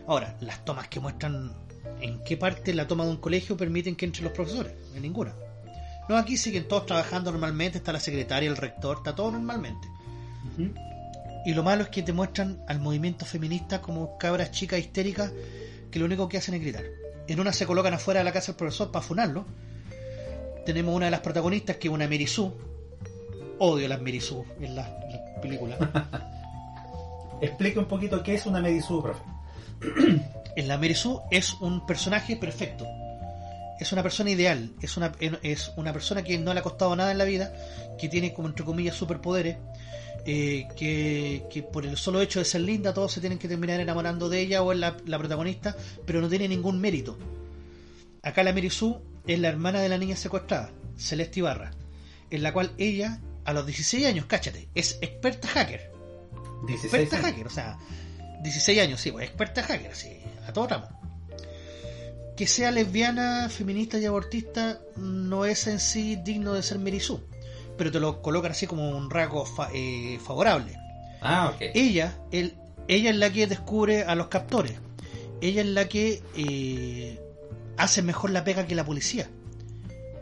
Ahora, las tomas que muestran en qué parte la toma de un colegio permiten que entren los profesores, en ninguna. No, aquí siguen todos trabajando normalmente, está la secretaria, el rector, está todo normalmente. Y lo malo es que te muestran al movimiento feminista como cabras chicas histéricas que lo único que hacen es gritar. En una se colocan afuera de la casa del profesor para funarlo. Tenemos una de las protagonistas que es una Merisú. Odio las Merisú en las las películas. Explique un poquito qué es una Medisú, profe. en la Merisú es un personaje perfecto. Es una persona ideal. Es una, es una persona que no le ha costado nada en la vida. Que tiene como entre comillas superpoderes. eh, que, que por el solo hecho de ser linda todos se tienen que terminar enamorando de ella o es la, la protagonista. Pero no tiene ningún mérito. Acá la Merisú es la hermana de la niña secuestrada. Celeste Ibarra. En la cual ella, a los 16 años, cáchate, es experta hacker. 16 Experta años. hacker, o sea, 16 años, sí, pues experta hacker, sí, a todo ramo. Que sea lesbiana, feminista y abortista no es en sí digno de ser Merisú, pero te lo colocan así como un rasgo fa- eh, favorable. Ah, ok. Ella, el, ella es la que descubre a los captores, ella es la que eh, hace mejor la pega que la policía,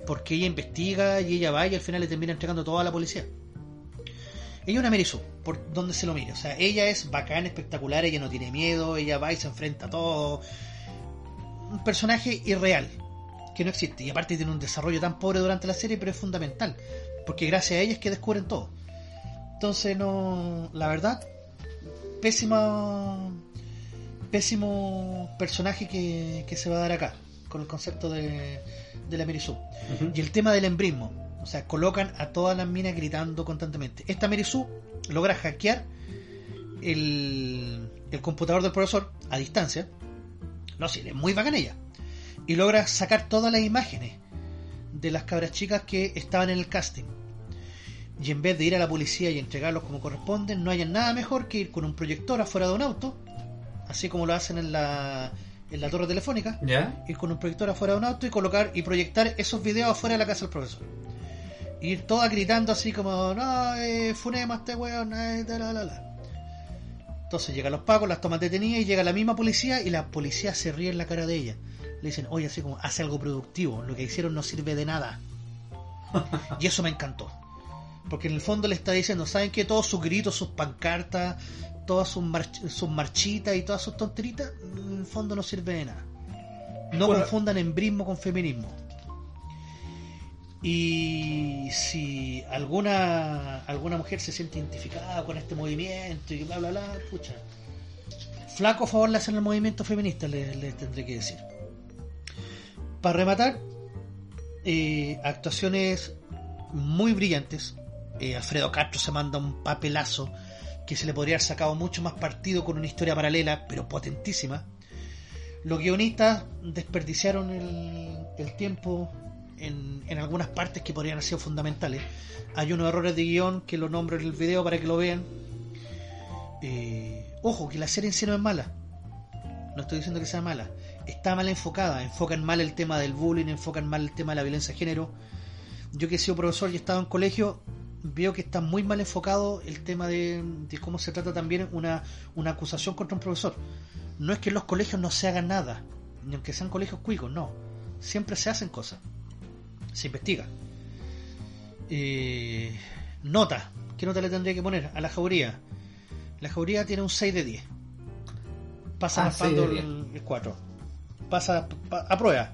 porque ella investiga y ella va y al final le termina entregando todo a la policía. Ella es una Merisú, por donde se lo mire. O sea, ella es bacán, espectacular, ella no tiene miedo, ella va y se enfrenta a todo. Un personaje irreal, que no existe. Y aparte tiene un desarrollo tan pobre durante la serie, pero es fundamental. Porque gracias a ella es que descubren todo. Entonces, no. La verdad, pésima. Pésimo personaje que se va a dar acá, con el concepto de, de la Merisú. Y el tema del embrismo. O sea, colocan a todas las minas gritando constantemente. Esta Merisú logra hackear el, el computador del profesor a distancia. No sé, es muy bacana ella. Y logra sacar todas las imágenes de las cabras chicas que estaban en el casting. Y en vez de ir a la policía y entregarlos como corresponden, no hayan nada mejor que ir con un proyector afuera de un auto, así como lo hacen en la, en la torre telefónica, ¿Ya? ir con un proyector afuera de un auto y colocar y proyectar esos videos afuera de la casa del profesor. Ir todas gritando así como, no, eh, funemos a este weón, eh, la, la, la". Entonces llegan los pacos, las toman detenidas y llega la misma policía y la policía se ríe en la cara de ella. Le dicen, oye, así como, hace algo productivo, lo que hicieron no sirve de nada. y eso me encantó. Porque en el fondo le está diciendo, ¿saben que Todos sus gritos, sus pancartas, todas sus, march- sus marchitas y todas sus tonteritas, en el fondo no sirve de nada. No Bueno. confundan embrismo con feminismo. Y si alguna alguna mujer se siente identificada con este movimiento y bla bla bla, pucha. Flaco favor le hacen el movimiento feminista, les, les tendré que decir. Para rematar, eh, actuaciones muy brillantes. Eh, Alfredo Castro se manda un papelazo que se le podría haber sacado mucho más partido con una historia paralela, pero potentísima. Los guionistas desperdiciaron el, el tiempo en, en algunas partes que podrían haber sido fundamentales. Hay unos errores de guion que lo nombro en el video para que lo vean. Eh, ojo, que la serie en sí no es mala. No estoy diciendo que sea mala. Está mal enfocada. Enfocan mal el tema del bullying, enfocan mal el tema de la violencia de género. Yo que he sido profesor y he estado en colegio, veo que está muy mal enfocado el tema de, de cómo se trata también una, una acusación contra un profesor. No es que en los colegios no se haga nada, ni aunque sean colegios cuicos, no. Siempre se hacen cosas. Se investiga. Eh, nota. ¿Qué nota le tendría que poner? A la jauría. La jauría tiene un 6 de 10. Pasa Ah, raspando 6 de el, el 4. Pasa pa- a prueba.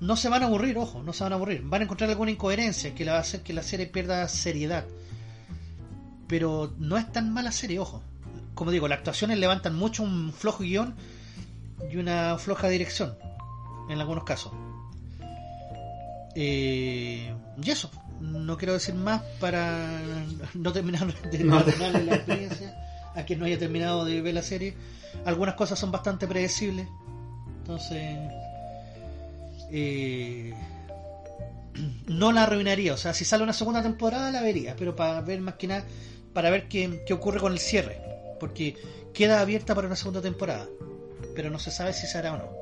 No se van a aburrir, ojo, no se van a aburrir. Van a encontrar alguna incoherencia que la va a hacer que la serie pierda seriedad. Pero no es tan mala serie, ojo. Como digo, las actuaciones levantan mucho un flojo guion y una floja dirección, en algunos casos. Eh, y eso, no quiero decir más para no terminar de No. la experiencia a quien no haya terminado de ver la serie. Algunas cosas son bastante predecibles, entonces eh, no la arruinaría. O sea, si sale una segunda temporada la vería, pero para ver más que nada, para ver qué, qué ocurre con el cierre, porque queda abierta para una segunda temporada, pero no se sabe si se hará o no.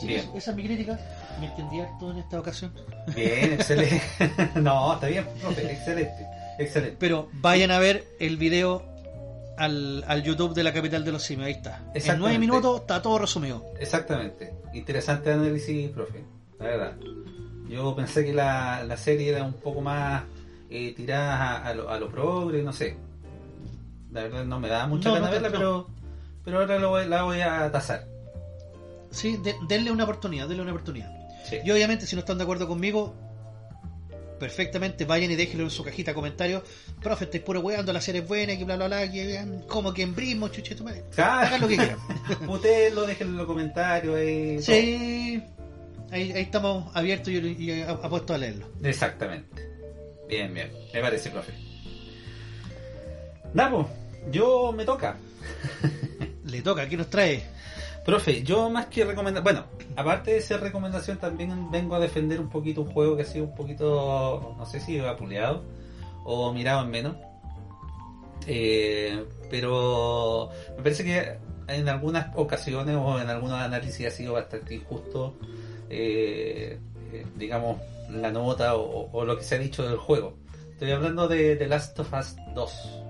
Sí, esa es mi crítica. Me entendí harto en esta ocasión. Bien, excelente. no, está bien, profe, excelente. Excelente. Pero vayan a ver el video al, al YouTube de la capital de los simios. Ahí está. En nueve minutos está todo resumido. Exactamente. Interesante análisis, profe. La verdad. Yo pensé que la, la serie era un poco más eh, tirada a, a lo, a lo progre, no sé. La verdad no me da mucha No, no verla, pero, pero ahora lo voy- la voy a tasar. Sí, de- denle una oportunidad, denle una oportunidad. Sí. Y obviamente, si no están de acuerdo conmigo, perfectamente vayan y déjenlo en su cajita de comentarios. Profe, estáis puro weando, la serie es buena, que bla bla bla, que eh, como que embrismo, chuchito, madre. Claro. Hagan lo que quieran. Ustedes lo dejen en los comentarios. Sí, ahí, ahí estamos abiertos y, y apuestos a leerlo. Exactamente. Bien, bien. Me parece, profe. Nabo, yo me toca. Le toca, ¿qué nos trae? Profe, yo más que recomendar, bueno, aparte de ser recomendación, también vengo a defender un poquito un juego que ha sido un poquito, no sé si vapuleado o mirado en menos. Eh, pero me parece que en algunas ocasiones o en algunos análisis ha sido bastante injusto, eh, eh, digamos, la nota o, o lo que se ha dicho del juego. Estoy hablando de The Last of Us 2.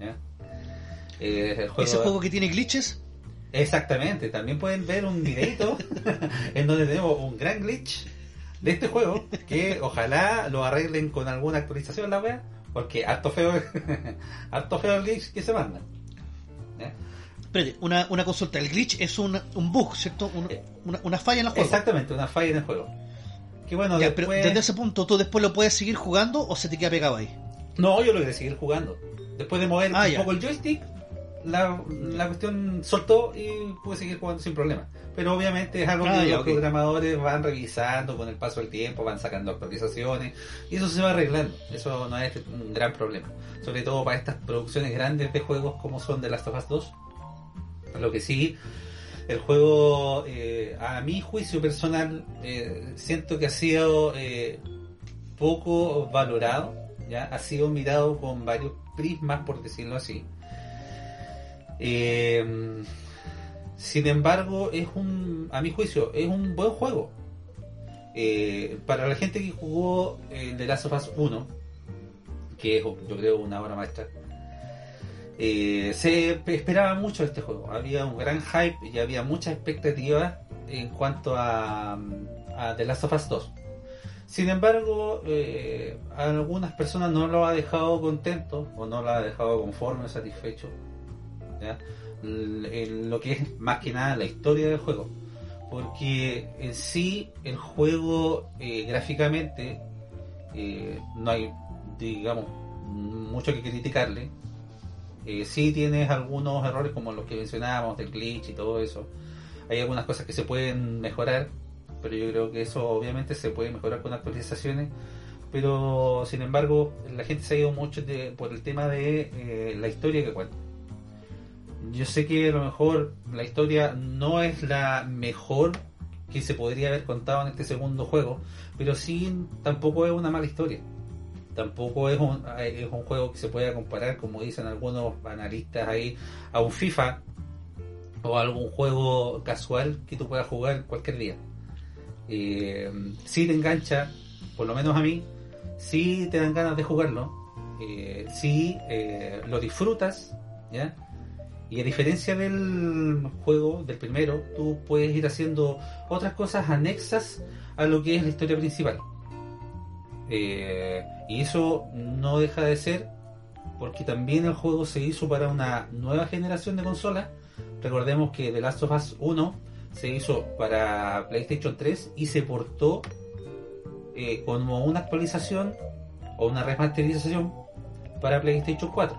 ¿ya? Eh, el juego- Ese juego que tiene glitches. Exactamente, también pueden ver un videito en donde tenemos un gran glitch de este juego que ojalá lo arreglen con alguna actualización la wea, porque harto feo, harto feo el glitch que se manda. Espérate, una, una consulta. El glitch es un, un bug, ¿cierto? Un- una, una falla en el juego. Exactamente, una falla en el juego. Que bueno, Ya, pero desde ese punto, ¿tú después lo puedes seguir jugando o se te queda pegado ahí? No, yo lo quería seguir jugando. Después de mover Ah, un ya. poco el joystick, la, la cuestión soltó y pude seguir jugando sin problema. Pero obviamente es algo Ah, que ya, los programadores van revisando con el paso del tiempo, van sacando actualizaciones y eso se va arreglando. Eso no es un gran problema. Sobre todo para estas producciones grandes de juegos como son The Last of Us 2. Lo que sí, el juego, eh, a mi juicio personal, eh, siento que ha sido eh, poco valorado, ¿ya? ha sido mirado con varios prismas, por decirlo así. Eh, sin embargo, es un, a mi juicio, es un buen juego. Eh, para la gente que jugó el The Last of Us 1, que es yo creo una obra maestra, eh, se esperaba mucho este juego. Había un gran hype y había mucha expectativa en cuanto a, The Last of Us 2. Sin embargo, eh, a algunas personas no lo ha dejado contento o no lo ha dejado conforme o satisfecho. En lo que es más que nada la historia del juego. Porque en sí el juego eh, gráficamente eh, no hay, digamos, mucho que criticarle. Eh, sí tienes algunos errores como los que mencionábamos del glitch y todo eso. Hay algunas cosas que se pueden mejorar, pero yo creo que eso obviamente se puede mejorar con actualizaciones. Pero sin embargo, la gente se ha ido mucho por el tema de eh, la historia que cuenta. Yo sé que a lo mejor la historia no es la mejor que se podría haber contado en este segundo juego, pero sí tampoco es una mala historia. Tampoco es un, es un juego que se pueda comparar, como dicen algunos analistas ahí, a un FIFA o a algún juego casual que tú puedas jugar cualquier día. Eh, sí te engancha, por lo menos a mí, sí te dan ganas de jugarlo, eh, sí eh, lo disfrutas, ¿ya? Y a diferencia del juego, del primero, tú puedes ir haciendo otras cosas anexas a lo que es la historia principal. Eh, y eso no deja de ser porque también el juego se hizo para una nueva generación de consolas. Recordemos que The Last of Us 1 se hizo para PlayStation 3 y se portó eh, como una actualización o una remasterización para PlayStation 4.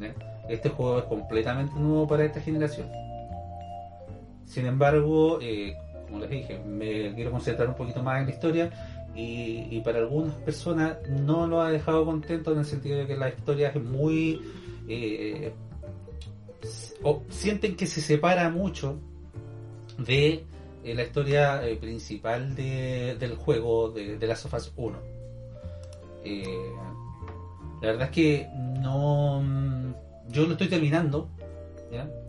¿ya? Este juego es completamente nuevo para esta generación. Sin embargo, eh, como les dije, me quiero concentrar un poquito más en la historia y, para algunas personas no lo ha dejado contento en el sentido de que la historia es muy... eh, o sienten que se separa mucho de eh, la historia principal de- del juego de, de Last of Us 1. Eh, la verdad es que no. Yo lo estoy terminando,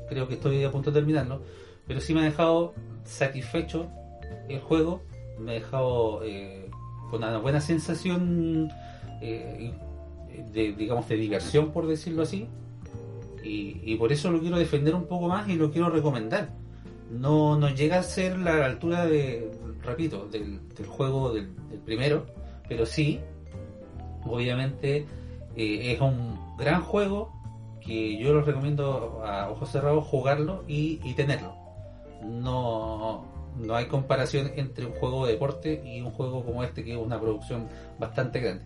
creo que estoy a punto de terminarlo, pero sí me ha dejado satisfecho el juego, me ha dejado eh, con una buena sensación eh, de, digamos, de diversión, por decirlo así, y, por eso lo quiero defender un poco más y lo quiero recomendar. No, no llega a ser la altura de, repito, del, juego del, del primero, pero sí, obviamente eh, es un gran juego que yo lo recomiendo a ojos cerrados jugarlo y, tenerlo. No, no hay comparación entre un juego de deporte y un juego como este que es una producción bastante grande.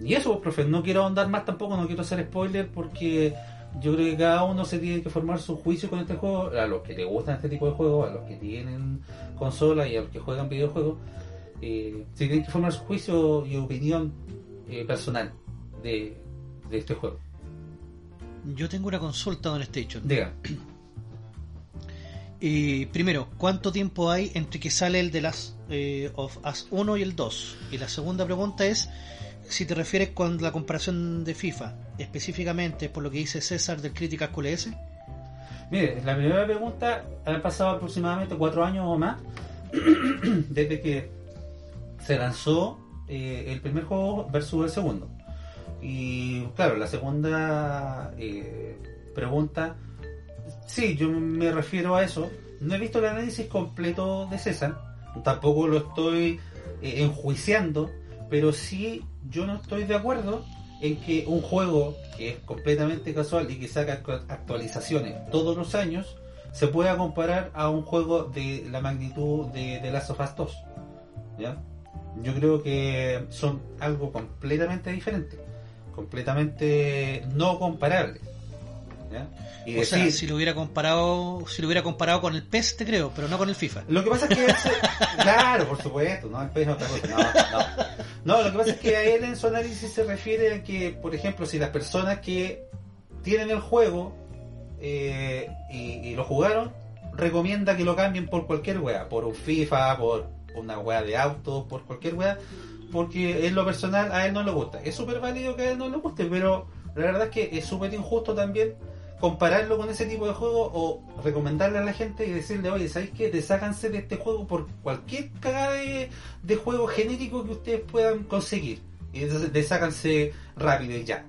Y eso, pues, profe, no quiero ahondar más tampoco, no quiero hacer spoiler porque yo creo que cada uno se tiene que formar su juicio con este juego, a los que le gustan este tipo de juegos, a los que tienen consola y a los que juegan videojuegos, eh, se tienen que formar su juicio y opinión eh, personal de, de este juego. Yo tengo una consulta Don Station. Diga, Y primero, ¿cuánto tiempo hay entre que sale el de las eh, of Us 1 y el 2? Y la segunda pregunta es si te refieres con la comparación de FIFA, específicamente por lo que dice César del Critical QLS. mire, la primera pregunta, han pasado aproximadamente cuatro años o más desde que se lanzó eh, el primer juego versus el segundo. Y claro, la segunda eh, pregunta, sí, yo me refiero a eso. No he visto el análisis completo de César, tampoco lo estoy eh, enjuiciando, pero sí yo no estoy de acuerdo en que un juego que es completamente casual y que saca actu- actualizaciones todos los años se pueda comparar a un juego de la magnitud de, de Last of Us 2. ¿ya? Yo creo que son algo completamente diferente, completamente no comparable. ¿ya? Y O sea, si lo hubiera comparado, si lo hubiera comparado con el PES, te creo, pero no con el FIFA. Lo que pasa es que claro, por supuesto, no, el pez es otra cosa. No, no. No, lo que pasa es que a él en su análisis se refiere a que, por ejemplo, si las personas que tienen el juego eh, y, y lo jugaron, recomienda que lo cambien por cualquier wea, por un FIFA, por una wea de autos, por cualquier wea, porque en lo personal a él no le gusta. Es súper válido que a él no le guste, pero la verdad es que es súper injusto también compararlo con ese tipo de juego o recomendarle a la gente y decirle, oye, ¿sabéis qué? Deságanse de este juego por cualquier cagada de, de juego genérico que ustedes puedan conseguir. Y des- deságanse rápido y ya.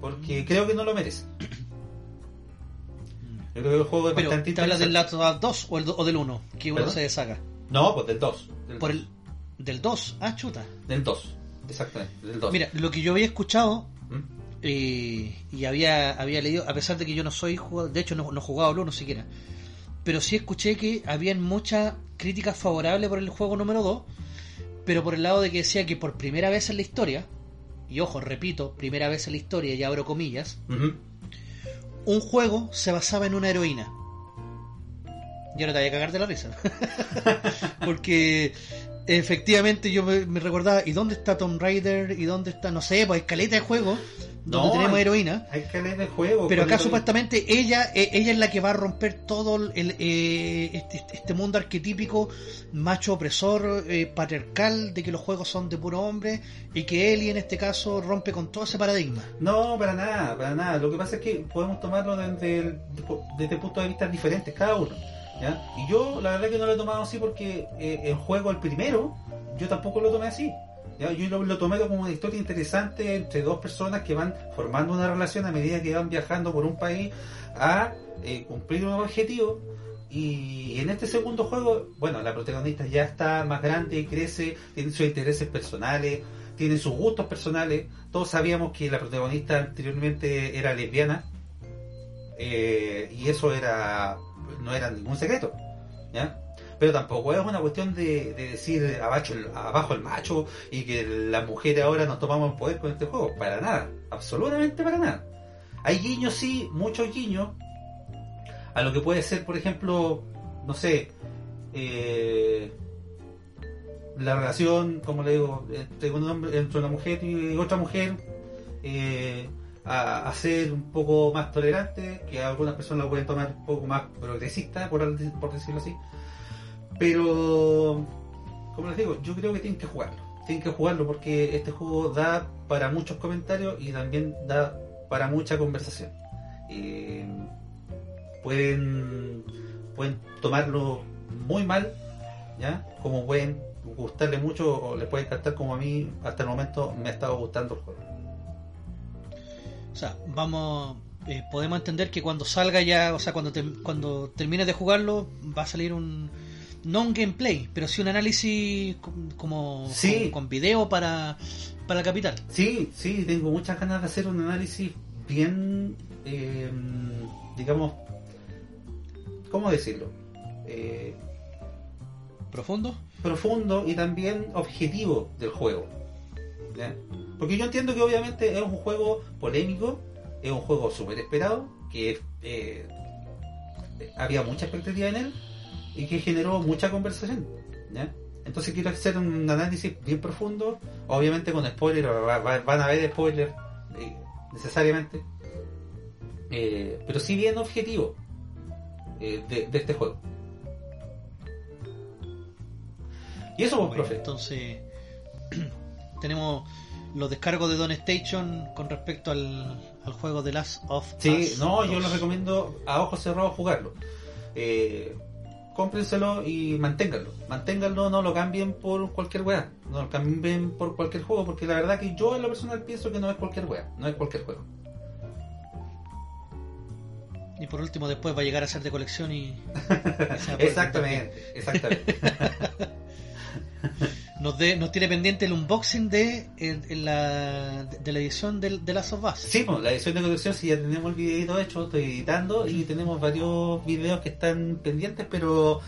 Porque creo que no lo merece. Yo creo que el juego es Pero, bastante ¿te hablas del. Last of Us 2 o, el do- o del 1? Que uno ¿Perdón? se deshaga. No, pues del 2. Del, Por el, del 2, ah, chuta. del 2. Exactamente, del 2. Mira, lo que yo había escuchado ¿Mm? eh, y había, había leído, a pesar de que yo no soy jugador, de hecho no, no he jugado al 1 siquiera, pero sí escuché que habían muchas críticas favorables por el juego número 2, pero por el lado de que decía que por primera vez en la historia, y ojo, repito, primera vez en la historia, y abro comillas, un juego se basaba en una heroína. Y ahora te voy a cagar de la risa. Porque efectivamente yo me, me recordaba, ¿y dónde está Tomb Raider? ¿Y dónde está, no sé, pues escaleta de juego donde No, tenemos hay- heroína? Hay leer el juego. Pero acá supuestamente ella eh, ella es la que va a romper todo el, eh, este, este mundo arquetípico macho opresor, eh, patriarcal, de que los juegos son de puro hombre y que Ellie en este caso rompe con todo ese paradigma. No, para nada, para nada. Lo que pasa es que podemos tomarlo desde, el, desde puntos de vista diferentes, cada uno. Y yo, la verdad que no lo he tomado así porque eh, el juego, el primero, yo tampoco lo tomé así. Yo lo, lo tomé como una historia interesante entre dos personas que van formando una relación a medida que van viajando por un país a eh, cumplir un objetivo. Y en este segundo juego, bueno, la protagonista ya está más grande, crece, tiene sus intereses personales, tiene sus gustos personales. Todos sabíamos que la protagonista anteriormente era lesbiana. eh, y eso era no era ningún secreto. Pero tampoco es una cuestión de, de decir abajo el, abajo el macho y que las mujeres ahora nos tomamos el poder con este juego. Para nada, absolutamente para nada. Hay guiños, sí, muchos guiños a lo que puede ser, por ejemplo, no sé, eh, la relación, como le digo, entre, un hombre- entre una mujer y otra mujer, eh, a, ser un poco más tolerante, que algunas personas lo pueden tomar un poco más progresista, por, decirlo así. Pero, como les digo, yo creo que tienen que jugarlo. Tienen que jugarlo porque este juego da para muchos comentarios y también da para mucha conversación. Pueden, pueden tomarlo muy mal, ¿ya? Como pueden gustarle mucho o les puede encantar como a mí hasta el momento me ha estado gustando el juego. O sea, vamos, eh, podemos entender que cuando salga ya, o sea, cuando, te- cuando termines de jugarlo, va a salir un, no un gameplay, pero sí un análisis com- como Sí. con, con video para, para la capital. Sí, sí, tengo muchas ganas de hacer un análisis bien, eh, digamos, ¿cómo decirlo? Eh, ¿Profundo? profundo y también objetivo del juego. ¿Ya? Porque yo entiendo que obviamente es un juego polémico, es un juego súper esperado, que eh, había mucha expectativa en él y que generó mucha conversación. ¿ya? Entonces quiero hacer un análisis bien profundo, obviamente con spoilers, va- va- van a haber spoilers eh, necesariamente, eh, pero sí bien objetivo de, de este juego. Y eso, pues, Bueno, profe. entonces, tenemos los descargos de Don Station con respecto al, al juego de Last of Sí, Us no, yo 2. les recomiendo a ojos cerrados jugarlo. Eh, cómprenselo y manténganlo. Manténganlo, no lo cambien por cualquier weá. No lo cambien por cualquier juego, porque la verdad que yo en lo personal pienso que no es cualquier weá, no es cualquier juego. Y por último, después va a llegar a ser de colección y. y Exactamente, exactamente. Nos, de- nos tiene pendiente el unboxing de, la, de la edición del, de Last of Us. Sí, pues, la edición de colección, si ya tenemos el videito hecho, estoy editando y tenemos varios videos que están pendientes, pero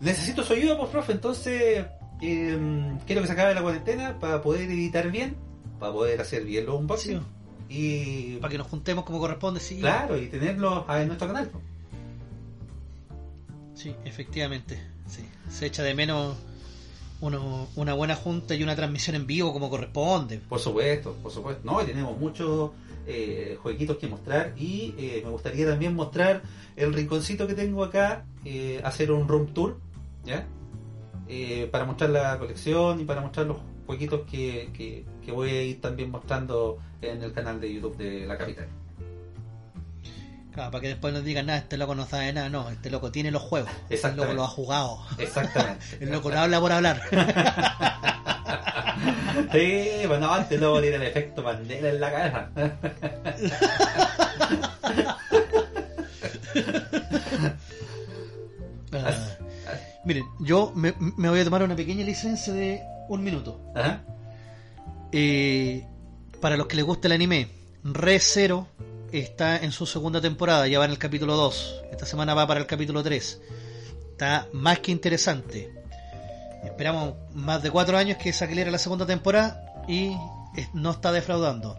necesito su ayuda, pues, profe. Entonces, eh, quiero que se acabe la cuarentena para poder editar bien, para poder hacer bien los Sí, unboxings y, para que nos juntemos como corresponde, sí. claro, y tenerlos en nuestro canal. pues. Sí, efectivamente. Sí. Se echa de menos uno- una buena junta y una transmisión en vivo como corresponde. Por supuesto, por supuesto. No, tenemos muchos eh, jueguitos que mostrar y eh, me gustaría también mostrar el rinconcito que tengo acá, eh, hacer un room tour, ¿ya? Eh, para mostrar la colección y para mostrar los jueguitos que, que voy a ir también mostrando en el canal de YouTube de la capital. Claro, para que después nos digan, nada, este loco no sabe nada. No, este loco tiene los juegos. Este Exactamente. loco lo ha jugado. Exactamente. El loco no habla por hablar. sí, bueno, antes luego tiene el efecto Mandela en la cabeza. Ah, miren, yo me, me voy a tomar una pequeña licencia de un minuto. Ajá. Eh, para los que les gusta el anime, Re Zero está en su segunda temporada, ya va en el capítulo 2. Esta semana va para el capítulo 3. Está más que interesante. Esperamos más de cuatro años que saliera la segunda temporada y no está defraudando.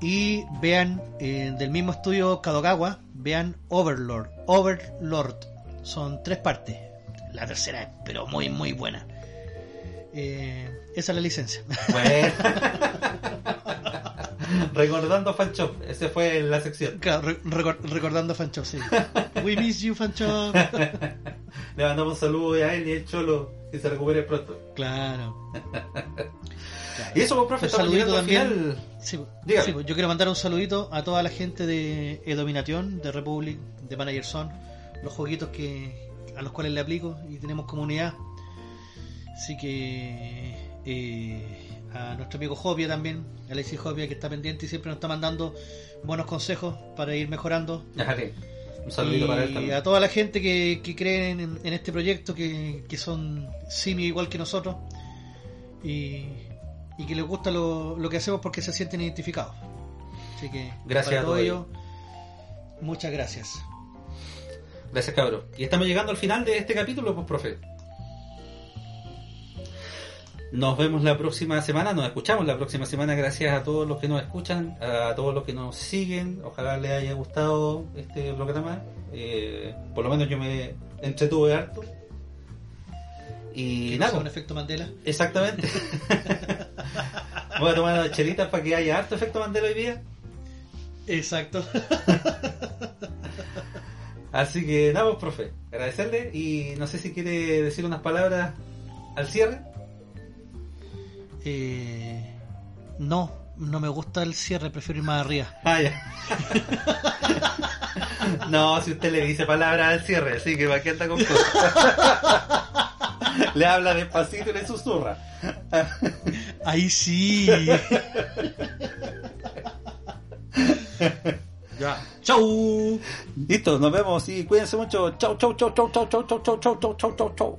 Y vean eh, del mismo estudio Kadokawa, vean Overlord. Overlord. Son tres partes. La tercera es pero muy muy buena. Eh, esa es la licencia. Bueno. Recordando Fan Shop, esa fue la sección. Claro, re- recor- recordando Fanchop, sí. We miss you, Fanchop. Le mandamos un saludo a él y el Cholo, que se recupere pronto. Claro. Y eso, pues, profe, estamos saludito al también. final. Sí, Dígame. sí, pues, yo quiero mandar un saludito a toda la gente de Edomination, de Republic, de Manager Son, los jueguitos que a los cuales le aplico y tenemos comunidad. Así que eh, a nuestro amigo Jopia también, Alexis Jopia que está pendiente y siempre nos está mandando buenos consejos para ir mejorando. Sí. Un saludito para él y también. a toda la gente que, que cree en, en este proyecto, que, que son simios igual que nosotros y, y que les gusta lo, lo que hacemos porque se sienten identificados. Así que, Gracias para a todo ello, muchas gracias. Gracias, cabrón. Y estamos llegando al final de este capítulo, pues, profe. Nos vemos la próxima semana, nos escuchamos la próxima semana. Gracias a todos los que nos escuchan, a todos los que nos siguen. Ojalá les haya gustado este programa. Eh, por lo menos yo me entretuve harto. Y nada, un efecto Mandela. exactamente. Voy a tomar chelitas para que haya harto efecto Mandela hoy día. Exacto. Así que nada, pues, profe, agradecerle y no sé si quiere decir unas palabras al cierre. Eh, no, no me gusta el cierre, prefiero ir más arriba. Ah, ya. no, si usted le dice palabras al cierre, así que va que anda con cosas. le habla despacito y le susurra. Ahí sí. ya. Chau. Listo, nos vemos y cuídense mucho. Chau, chau, chau, chau, chau, chau, chau, chau, chau, chau, chau, chau, chau.